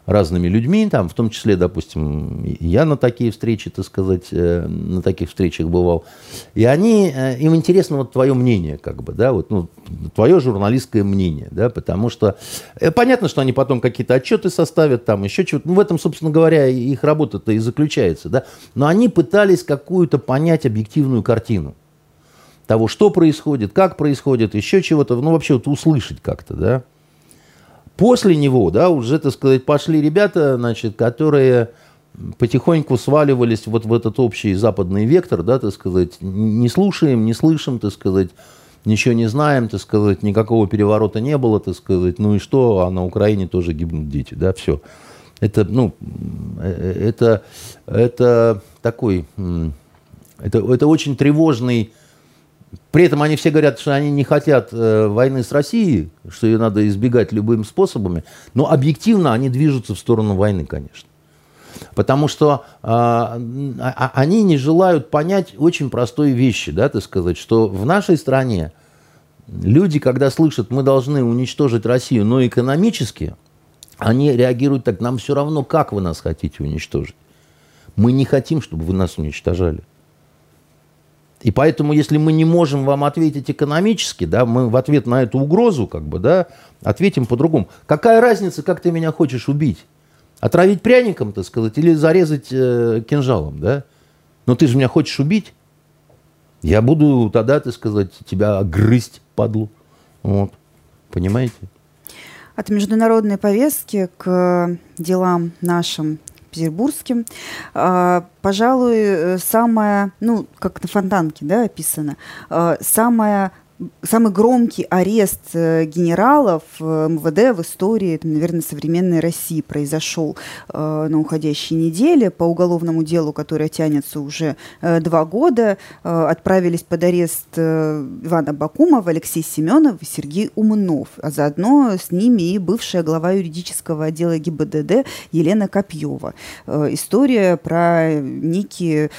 разными людьми, там, в том числе, допустим, я на такие встречи, так сказать, э, на таких встречах бывал. И они, им интересно вот твое мнение, как бы, да, вот, ну, твое журналистское мнение, да, потому что понятно, что они потом какие-то отчеты составят, там, еще чего-то, ну, в этом, собственно говоря, их работа-то и заключается, да, но они пытались какую-то понять объективную картину того, что происходит, как происходит, еще чего-то, ну, вообще вот услышать как-то, да. После него, да, уже, так сказать, пошли ребята, значит, которые потихоньку сваливались вот в этот общий западный вектор, да, так сказать, не слушаем, не слышим, так сказать, ничего не знаем, так сказать, никакого переворота не было, так сказать, ну и что, а на Украине тоже гибнут дети, да, все. Это, ну, э, э, это, это такой, это, это очень тревожный при этом они все говорят, что они не хотят э, войны с Россией, что ее надо избегать любыми способами, но объективно они движутся в сторону войны, конечно. Потому что э, они не желают понять очень простой вещи, да, так сказать, что в нашей стране люди, когда слышат, мы должны уничтожить Россию, но экономически, они реагируют так, нам все равно, как вы нас хотите уничтожить. Мы не хотим, чтобы вы нас уничтожали. И поэтому, если мы не можем вам ответить экономически, да, мы в ответ на эту угрозу, как бы, да, ответим по-другому. Какая разница, как ты меня хочешь убить? Отравить пряником, так сказать, или зарезать э, кинжалом, да? Но ты же меня хочешь убить? Я буду тогда, так сказать, тебя грызть, падлу. Вот. Понимаете? От международной повестки к делам нашим петербургским. А, пожалуй, э, самая, ну, как на фонтанке, да, описано, а, самая самый громкий арест э, генералов э, МВД в истории, наверное, современной России произошел э, на уходящей неделе по уголовному делу, которое тянется уже два года. Отправились под арест Ивана Бакумова, Алексей Семенов и Сергей Умнов, а заодно с ними и бывшая глава юридического отдела ГИБДД Елена Копьева. История про некие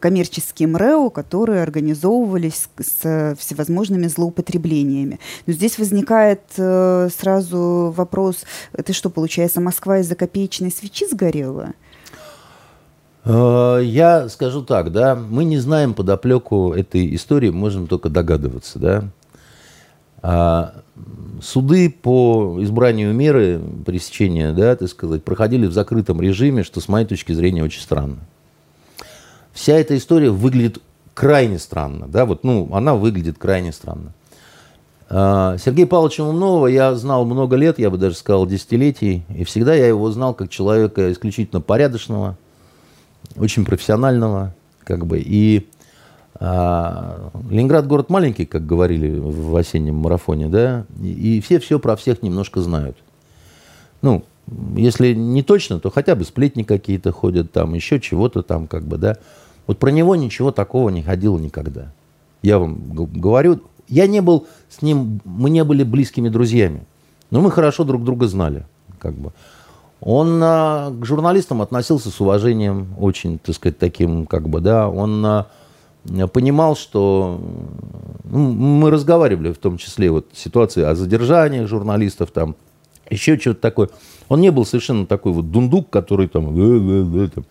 коммерческие МРЭО, которые организовывались с всевозможными разными злоупотреблениями. Но здесь возникает э, сразу вопрос, это что, получается, Москва из-за копеечной свечи сгорела? Э, я скажу так, да, мы не знаем подоплеку этой истории, можем только догадываться, да. А, суды по избранию меры пресечения, да, так сказать, проходили в закрытом режиме, что с моей точки зрения очень странно. Вся эта история выглядит крайне странно, да, вот, ну, она выглядит крайне странно. А, Сергея Павловича Умнова я знал много лет, я бы даже сказал десятилетий, и всегда я его знал как человека исключительно порядочного, очень профессионального, как бы, и а, Ленинград город маленький, как говорили в осеннем марафоне, да, и все все про всех немножко знают. Ну, если не точно, то хотя бы сплетни какие-то ходят там, еще чего-то там, как бы, да. Вот про него ничего такого не ходило никогда. Я вам говорю, я не был с ним, мы не были близкими друзьями, но мы хорошо друг друга знали, как бы. Он а, к журналистам относился с уважением, очень, так сказать, таким, как бы, да, он а, понимал, что ну, мы разговаривали в том числе вот ситуации о задержаниях журналистов, там, еще что-то такое. Он не был совершенно такой вот дундук, который там, там.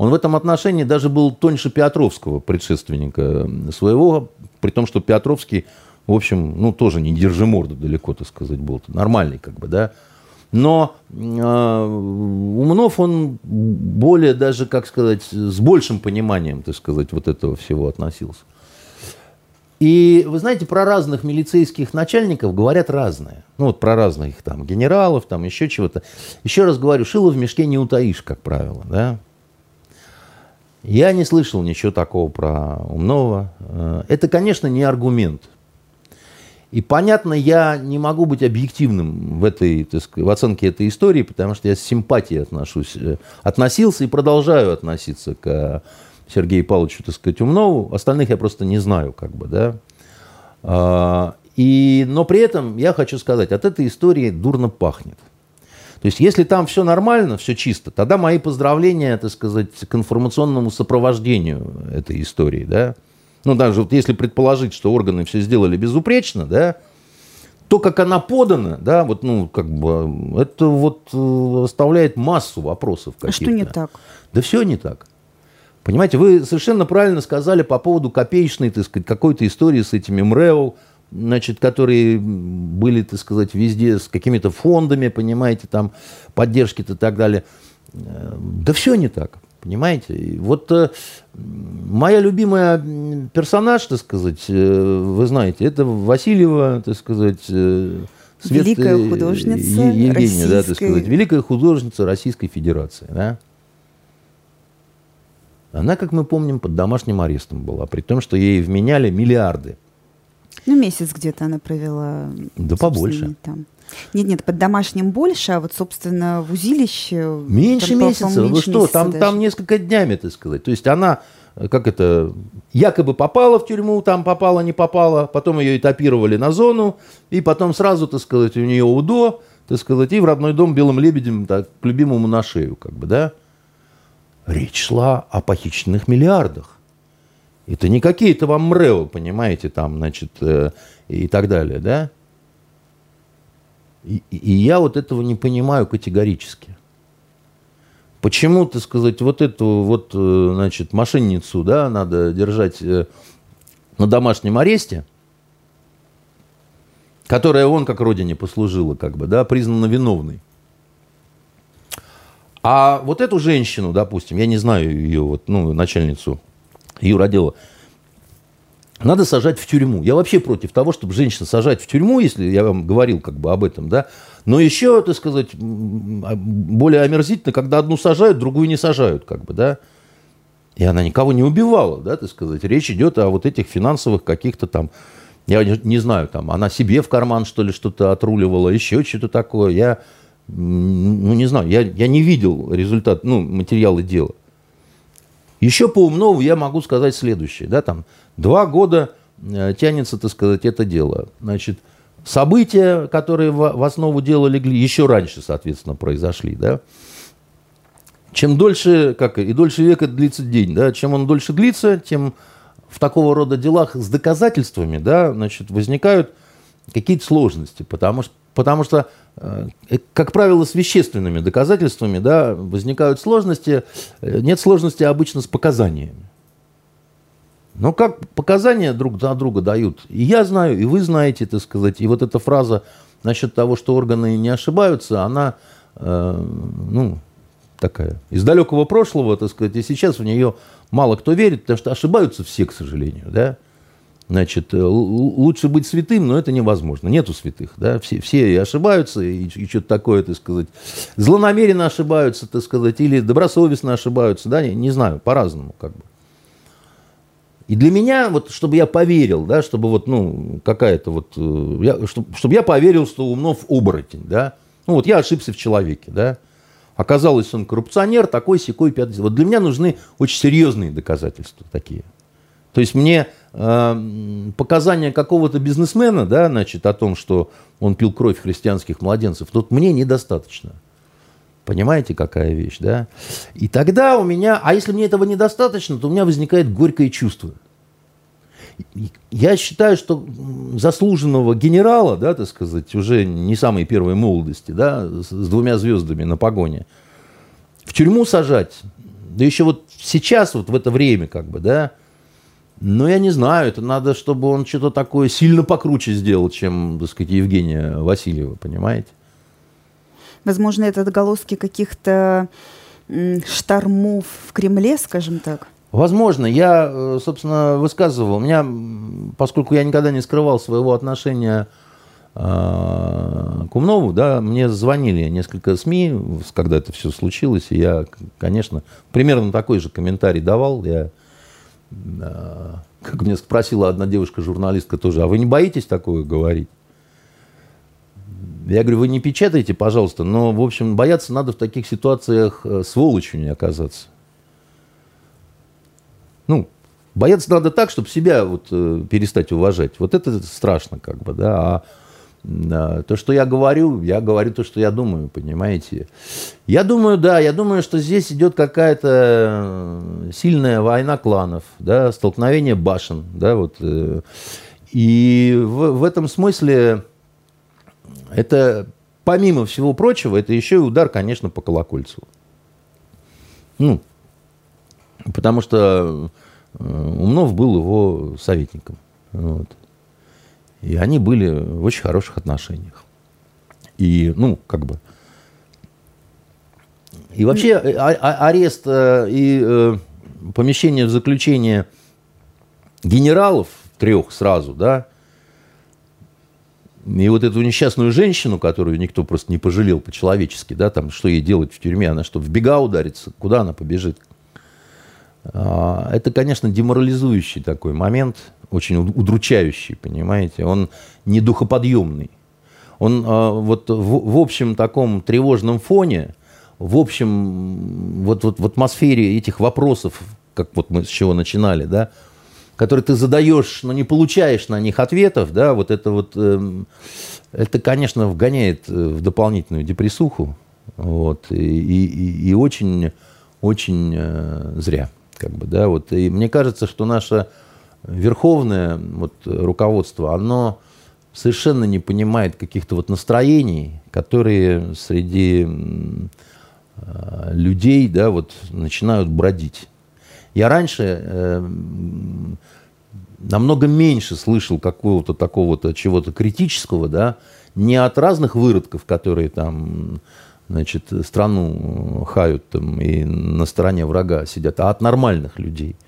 Он в этом отношении даже был тоньше Петровского, предшественника своего, при том, что Петровский, в общем, ну, тоже не держи морду далеко, так сказать, был. Нормальный, как бы, да. Но э, Умнов, он более даже, как сказать, с большим пониманием, так сказать, вот этого всего относился. И вы знаете, про разных милицейских начальников говорят разное. Ну вот про разных там генералов, там еще чего-то. Еще раз говорю, шило в мешке не утаишь, как правило, да. Я не слышал ничего такого про Умнова. Э, это, конечно, не аргумент. И понятно, я не могу быть объективным в, этой, в оценке этой истории, потому что я с симпатией отношусь, э, относился и продолжаю относиться к Сергею Павловичу, так сказать, Умнову. Остальных я просто не знаю, как бы, да. А, и, но при этом я хочу сказать, от этой истории дурно пахнет. То есть, если там все нормально, все чисто, тогда мои поздравления, так сказать, к информационному сопровождению этой истории, да. Ну, даже вот если предположить, что органы все сделали безупречно, да, то, как она подана, да, вот, ну, как бы, это вот э, оставляет массу вопросов каких-то. А что не так? Да все не так. Понимаете, вы совершенно правильно сказали по поводу копеечной, так сказать, какой-то истории с этими МРЭО, значит, которые были, так сказать, везде с какими-то фондами, понимаете, там, поддержки-то и так далее. Э, да все не так, понимаете. И вот э, моя любимая персонаж, так сказать, э, вы знаете, это Васильева, так сказать, э, Свет, Великая художница Евгения, российской... да, так сказать, великая художница Российской Федерации, да. Она, как мы помним, под домашним арестом была, при том, что ей вменяли миллиарды. Ну, месяц где-то она провела. Да побольше. Там. Нет, нет, под домашним больше, а вот, собственно, в узилище... Меньше месяца? Вы что, там, там несколько днями, так сказать. То есть она, как это, якобы попала в тюрьму, там попала, не попала, потом ее этапировали на зону, и потом сразу, так сказать, у нее УДО, так сказать, и в родной дом белым лебедем так, к любимому на шею, как бы, да? Речь шла о похищенных миллиардах. Это не какие-то вам МРЭО, понимаете, там, значит, э, и так далее, да? И, и я вот этого не понимаю категорически. Почему, так сказать, вот эту вот, э, значит, мошенницу, да, надо держать э, на домашнем аресте, которая он как родине послужила, как бы, да, признана виновной. А вот эту женщину, допустим, я не знаю ее, вот, ну, начальницу юродела, надо сажать в тюрьму. Я вообще против того, чтобы женщину сажать в тюрьму, если я вам говорил как бы об этом, да. Но еще, так сказать, а, более омерзительно, когда одну сажают, другую не сажают, как бы, да. И она никого не убивала, да, так сказать. Речь идет о вот этих финансовых каких-то там, я не, не знаю, там, она себе в карман, что ли, что-то отруливала, еще что-то такое. Я, ну, не знаю, я, я не видел результат, ну, материалы дела. Еще по умному я могу сказать следующее, да, там, Два года э, тянется, так сказать, это дело. Значит, события, которые в основу дела легли, еще раньше, соответственно, произошли, да. Чем дольше, как и дольше века длится день, да, чем он дольше длится, тем в такого рода делах с доказательствами, да, значит, возникают какие-то сложности, потому что, потому что, как правило, с вещественными доказательствами, да, возникают сложности, э, нет сложности обычно с показаниями. Но как показания друг на друга дают, и я знаю, и вы знаете, так сказать, и вот эта фраза насчет того, что органы не ошибаются, она, э, ну, такая, из далекого прошлого, так сказать, и сейчас в нее мало кто верит, потому что ошибаются все, к сожалению, да. Значит, э, лучше быть святым, но это невозможно. Нету святых, да, все, все и ошибаются, и, и что-то такое, так сказать, злонамеренно ошибаются, так сказать, или добросовестно ошибаются, да, не, не знаю, по-разному, как бы. И для меня, вот, чтобы я поверил, да, чтобы вот, ну, какая-то вот, э, я, чтобы, чтобы я поверил, что Умнов оборотень, да, ну, вот я ошибся в человеке, да, оказалось, он коррупционер, такой, секой, пятый. Вот для меня нужны очень серьезные доказательства такие. То есть мне показания какого-то бизнесмена, да, значит, о том, что он пил кровь христианских младенцев, тут мне недостаточно. Понимаете, какая вещь, да? И тогда у меня, а если мне этого недостаточно, то у меня возникает горькое чувство. Я считаю, что заслуженного генерала, да, так сказать, уже не самой первой молодости, да, с, с двумя звездами на погоне, в тюрьму сажать, да еще вот сейчас, вот в это время, как бы, да, ну, я не знаю, это надо, чтобы он что-то такое сильно покруче сделал, чем, так сказать, Евгения Васильева, понимаете? Возможно, это отголоски каких-то штормов в Кремле, скажем так? Возможно. Я, э, собственно, высказывал. У меня, поскольку я никогда не скрывал своего отношения э, к Умнову, да, мне звонили несколько СМИ, когда это все случилось, и я, конечно, примерно такой же комментарий давал. Я как меня спросила одна девушка-журналистка тоже, а вы не боитесь такое говорить? Я говорю, вы не печатайте, пожалуйста, но, в общем, бояться надо в таких ситуациях э, сволочью не оказаться. Ну, бояться надо так, чтобы себя вот э, перестать уважать. Вот это страшно, как бы, да. А то, что я говорю, я говорю то, что я думаю, понимаете. Я думаю, да, я думаю, что здесь идет какая-то сильная война кланов, да, столкновение башен, да, вот. Э, и в, в этом смысле это, помимо всего прочего, это еще и удар, конечно, по колокольцу. Ну, потому что э, Умнов был его советником. Вот. И они были в очень хороших отношениях. И, ну, как бы... И вообще э, а, а, арест э, и э, помещение в заключение генералов трех сразу, да, и вот эту несчастную женщину, которую никто просто не пожалел по-человечески, да, там, что ей делать в тюрьме, она что, в бега ударится, куда она побежит? А, это, конечно, деморализующий такой момент, очень удручающий, понимаете, он не духоподъемный. Он а, вот в, в общем таком тревожном фоне, в общем вот, вот в атмосфере этих вопросов, как вот мы с чего начинали, да, которые ты задаешь, но не получаешь на них ответов, да, вот это вот, э, это, конечно, вгоняет э, в дополнительную депрессуху, вот, и, и, и очень, очень э, зря, как бы, да, вот, и мне кажется, что наша верховное вот, руководство, оно совершенно не понимает каких-то вот настроений, которые среди э, людей, да, вот начинают бродить. Я раньше э, намного меньше слышал какого-то такого-то чего-то критического, да, не от разных выродков, которые там, значит, страну хают там и на стороне врага сидят, а от нормальных людей –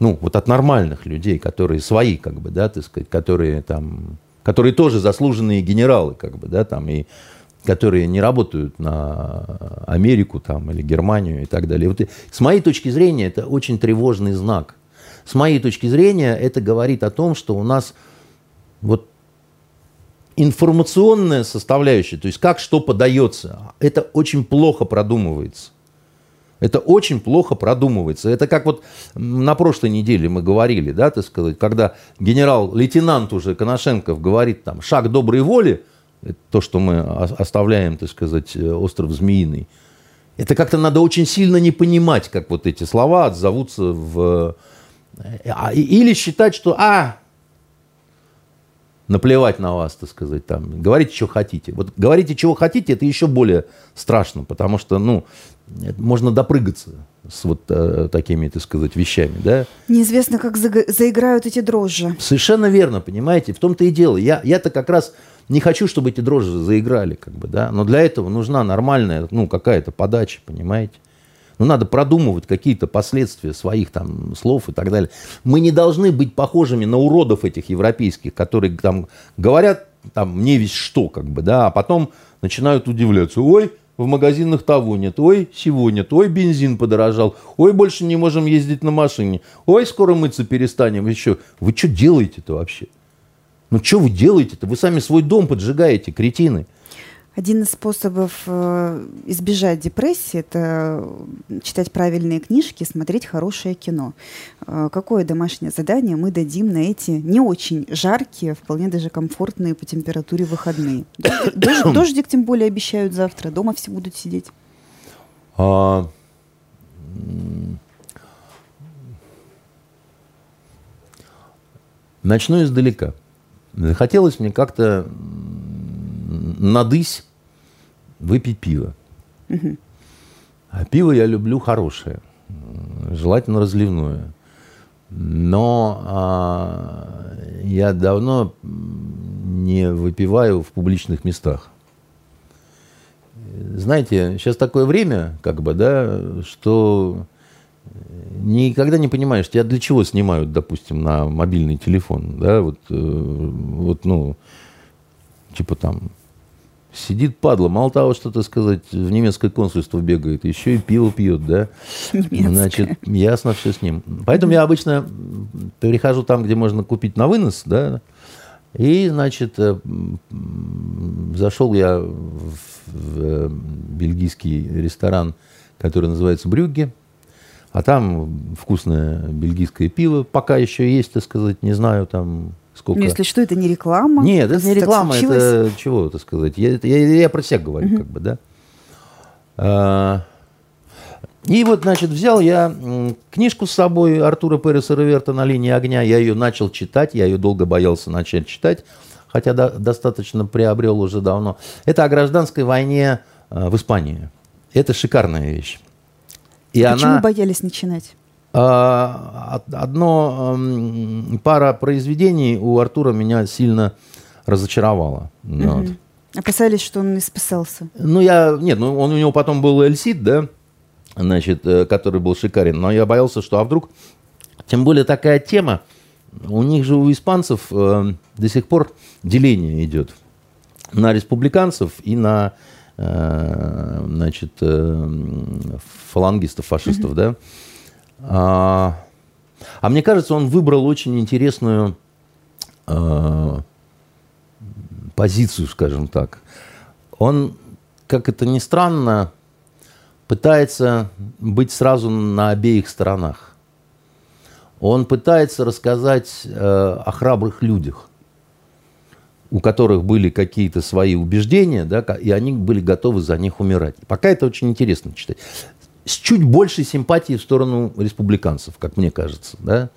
ну, вот от нормальных людей, которые свои, как бы, да, так сказать, которые там, которые тоже заслуженные генералы, как бы, да, там, и которые не работают на Америку там или Германию и так далее. Вот, с моей точки зрения, это очень тревожный знак. С моей точки зрения, это говорит о том, что у нас вот информационная составляющая, то есть как что подается, это очень плохо продумывается. Это очень плохо продумывается. Это как вот на прошлой неделе мы говорили, да, так сказать, когда генерал-лейтенант уже Коношенков говорит там «шаг доброй воли», то, что мы оставляем, так сказать, остров Змеиный, это как-то надо очень сильно не понимать, как вот эти слова отзовутся в... А, или считать, что «а, наплевать на вас, так сказать, там, говорите, что хотите. Вот говорите, чего хотите, это еще более страшно, потому что, ну, можно допрыгаться с вот э, такими, так сказать, вещами, да. Неизвестно, как за- заиграют эти дрожжи. Совершенно верно, понимаете, в том-то и дело. Я, я-то как раз не хочу, чтобы эти дрожжи заиграли, как бы, да, но для этого нужна нормальная, ну, какая-то подача, понимаете. Ну, надо продумывать какие-то последствия своих там слов и так далее. Мы не должны быть похожими на уродов этих европейских, которые там говорят там мне весь что, как бы, да, а потом начинают удивляться. Ой, в магазинах того нет, ой, всего нет, ой, бензин подорожал, ой, больше не можем ездить на машине, ой, скоро мыться перестанем, еще. Вы что делаете-то вообще? Ну, что вы делаете-то? Вы сами свой дом поджигаете, кретины. Один из способов э, избежать депрессии – это читать правильные книжки, смотреть хорошее кино. Э, какое домашнее задание мы дадим на эти не очень жаркие, вполне даже комфортные по температуре выходные? Дождик, дождик тем более обещают завтра, дома все будут сидеть. А, начну издалека. Хотелось мне как-то надысь выпить пиво. А пиво я люблю хорошее, желательно разливное. Но а, я давно не выпиваю в публичных местах. Знаете, сейчас такое время, как бы, да, что никогда не понимаешь, тебя для чего снимают, допустим, на мобильный телефон, да, вот, э, вот ну, типа там Сидит падла, мало того, что, так сказать, в немецкое консульство бегает, еще и пиво пьет, да? Немецкое. Значит, ясно все с ним. Поэтому я обычно перехожу там, где можно купить на вынос, да, и, значит, э, зашел я в, в э, бельгийский ресторан, который называется Брюгге, а там вкусное бельгийское пиво, пока еще есть, так сказать, не знаю, там сколько... Ну, если что, это не реклама. Нет, это не реклама, это чего это сказать? Я, я, я про себя говорю, угу. как бы, да. А, и вот, значит, взял я книжку с собой Артура Переса Реверта «На линии огня». Я ее начал читать, я ее долго боялся начать читать, хотя до, достаточно приобрел уже давно. Это о гражданской войне э, в Испании. Это шикарная вещь. И Почему она... боялись начинать? А, одно, пара произведений у Артура меня сильно разочаровала. Угу. Вот. Опасались, что он исписался? Ну, я... Нет, ну, он, у него потом был Эльсид, да, значит, э, который был шикарен. Но я боялся, что а вдруг... Тем более такая тема, у них же у испанцев э, до сих пор деление идет на республиканцев и на э, значит, э, фалангистов, фашистов, mm да. А, а мне кажется, он выбрал очень интересную а, позицию, скажем так. Он, как это ни странно, пытается быть сразу на обеих сторонах. Он пытается рассказать э, о храбрых людях, у которых были какие-то свои убеждения, да, и они были готовы за них умирать. Пока это очень интересно читать с чуть большей симпатией в сторону республиканцев, как мне кажется. Да?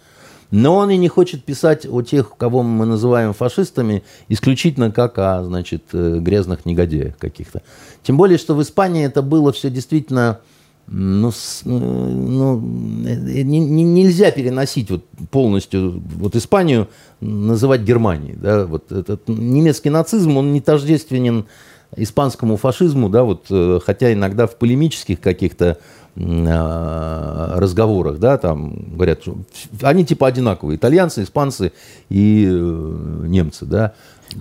Но он и не хочет писать о тех, кого мы называем фашистами, исключительно как о значит, э, грязных негодяях каких-то. Тем более, что в Испании это было все действительно... Ну, с, э, ну, э, не, не, нельзя переносить вот полностью вот Испанию называть Германией. Да? Вот этот немецкий нацизм, он не тождественен испанскому фашизму, да, вот, хотя иногда в полемических каких-то разговорах, да, там говорят, что они типа одинаковые, итальянцы, испанцы и э, немцы, да.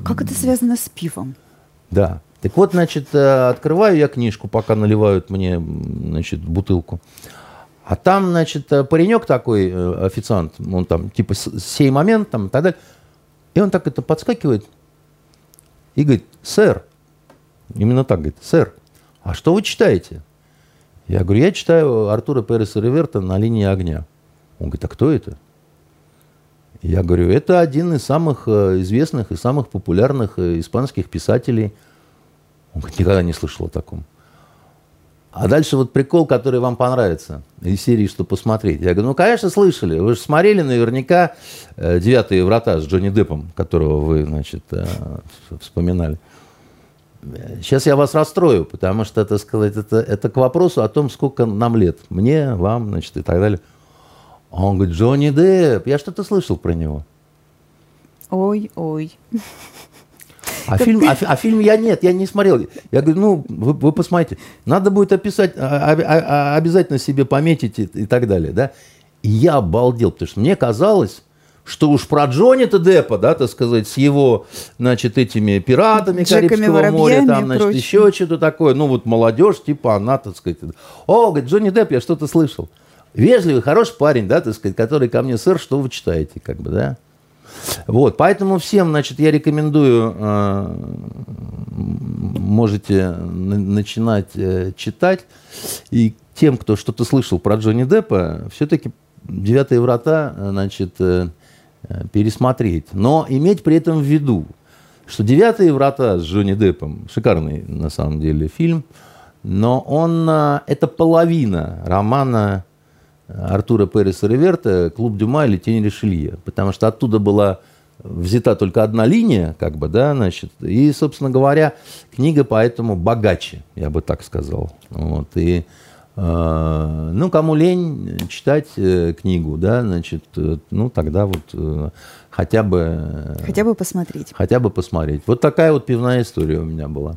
Как это связано с пивом? Да. Так вот, значит, э, открываю я книжку, пока наливают мне, значит, бутылку. А там, значит, паренек такой, официант, он там, типа, сей момент, там, и так далее. И он так это подскакивает и говорит, сэр, именно так говорит, сэр, а что вы читаете? Я говорю, я читаю Артура Переса Реверта «На линии огня». Он говорит, а кто это? Я говорю, это один из самых э, известных и самых популярных э, испанских писателей. Он говорит, никогда не слышал о таком. А дальше вот прикол, который вам понравится из серии «Что посмотреть». Я говорю, ну, конечно, слышали. Вы же смотрели наверняка э, «Девятые врата» с Джонни Деппом, которого вы, значит, вспоминали. Сейчас я вас расстрою, потому что, это сказать, это, это к вопросу о том, сколько нам лет. Мне, вам, значит, и так далее. Он говорит, Джонни Депп, я что-то слышал про него. Ой, ой. А фильм, а, а фильм я нет, я не смотрел. Я говорю, ну, вы, вы посмотрите. Надо будет описать, а, а, а, обязательно себе пометить и, и так далее, да. И я обалдел, потому что мне казалось, что уж про Джонни-то Деппа, да, так сказать, с его, значит, этими пиратами Джеками, Карибского моря, там, значит, прочим. еще что-то такое. Ну, вот молодежь, типа, она, так сказать, о, говорит, Джонни Депп, я что-то слышал. Вежливый, хороший парень, да, так сказать, который ко мне, сэр, что вы читаете, как бы, да. Вот, поэтому всем, значит, я рекомендую, э, можете начинать э, читать. И тем, кто что-то слышал про Джонни Деппа, все-таки «Девятые врата», значит, э, пересмотреть. Но иметь при этом в виду, что «Девятые врата» с Джонни Деппом, шикарный на самом деле фильм, но он, это половина романа Артура Переса Реверта «Клуб Дюма» или «Тень Ришелье», потому что оттуда была взята только одна линия, как бы, да, значит, и, собственно говоря, книга поэтому богаче, я бы так сказал. Вот, и, э, ну, кому лень читать э, книгу, да, значит, э, ну, тогда вот э, хотя бы... Хотя бы посмотреть. Хотя бы посмотреть. Вот такая вот пивная история у меня была.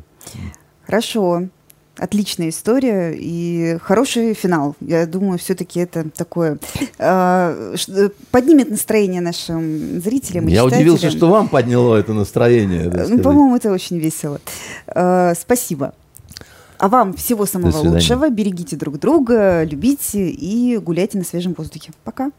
Хорошо. Отличная история и хороший финал. Я думаю, все-таки это такое э, поднимет настроение нашим зрителям. Я читателям. удивился, что вам подняло это настроение. Ну, по-моему, это очень весело. Э, спасибо. А вам всего самого лучшего. Берегите друг друга, любите и гуляйте на свежем воздухе. Пока.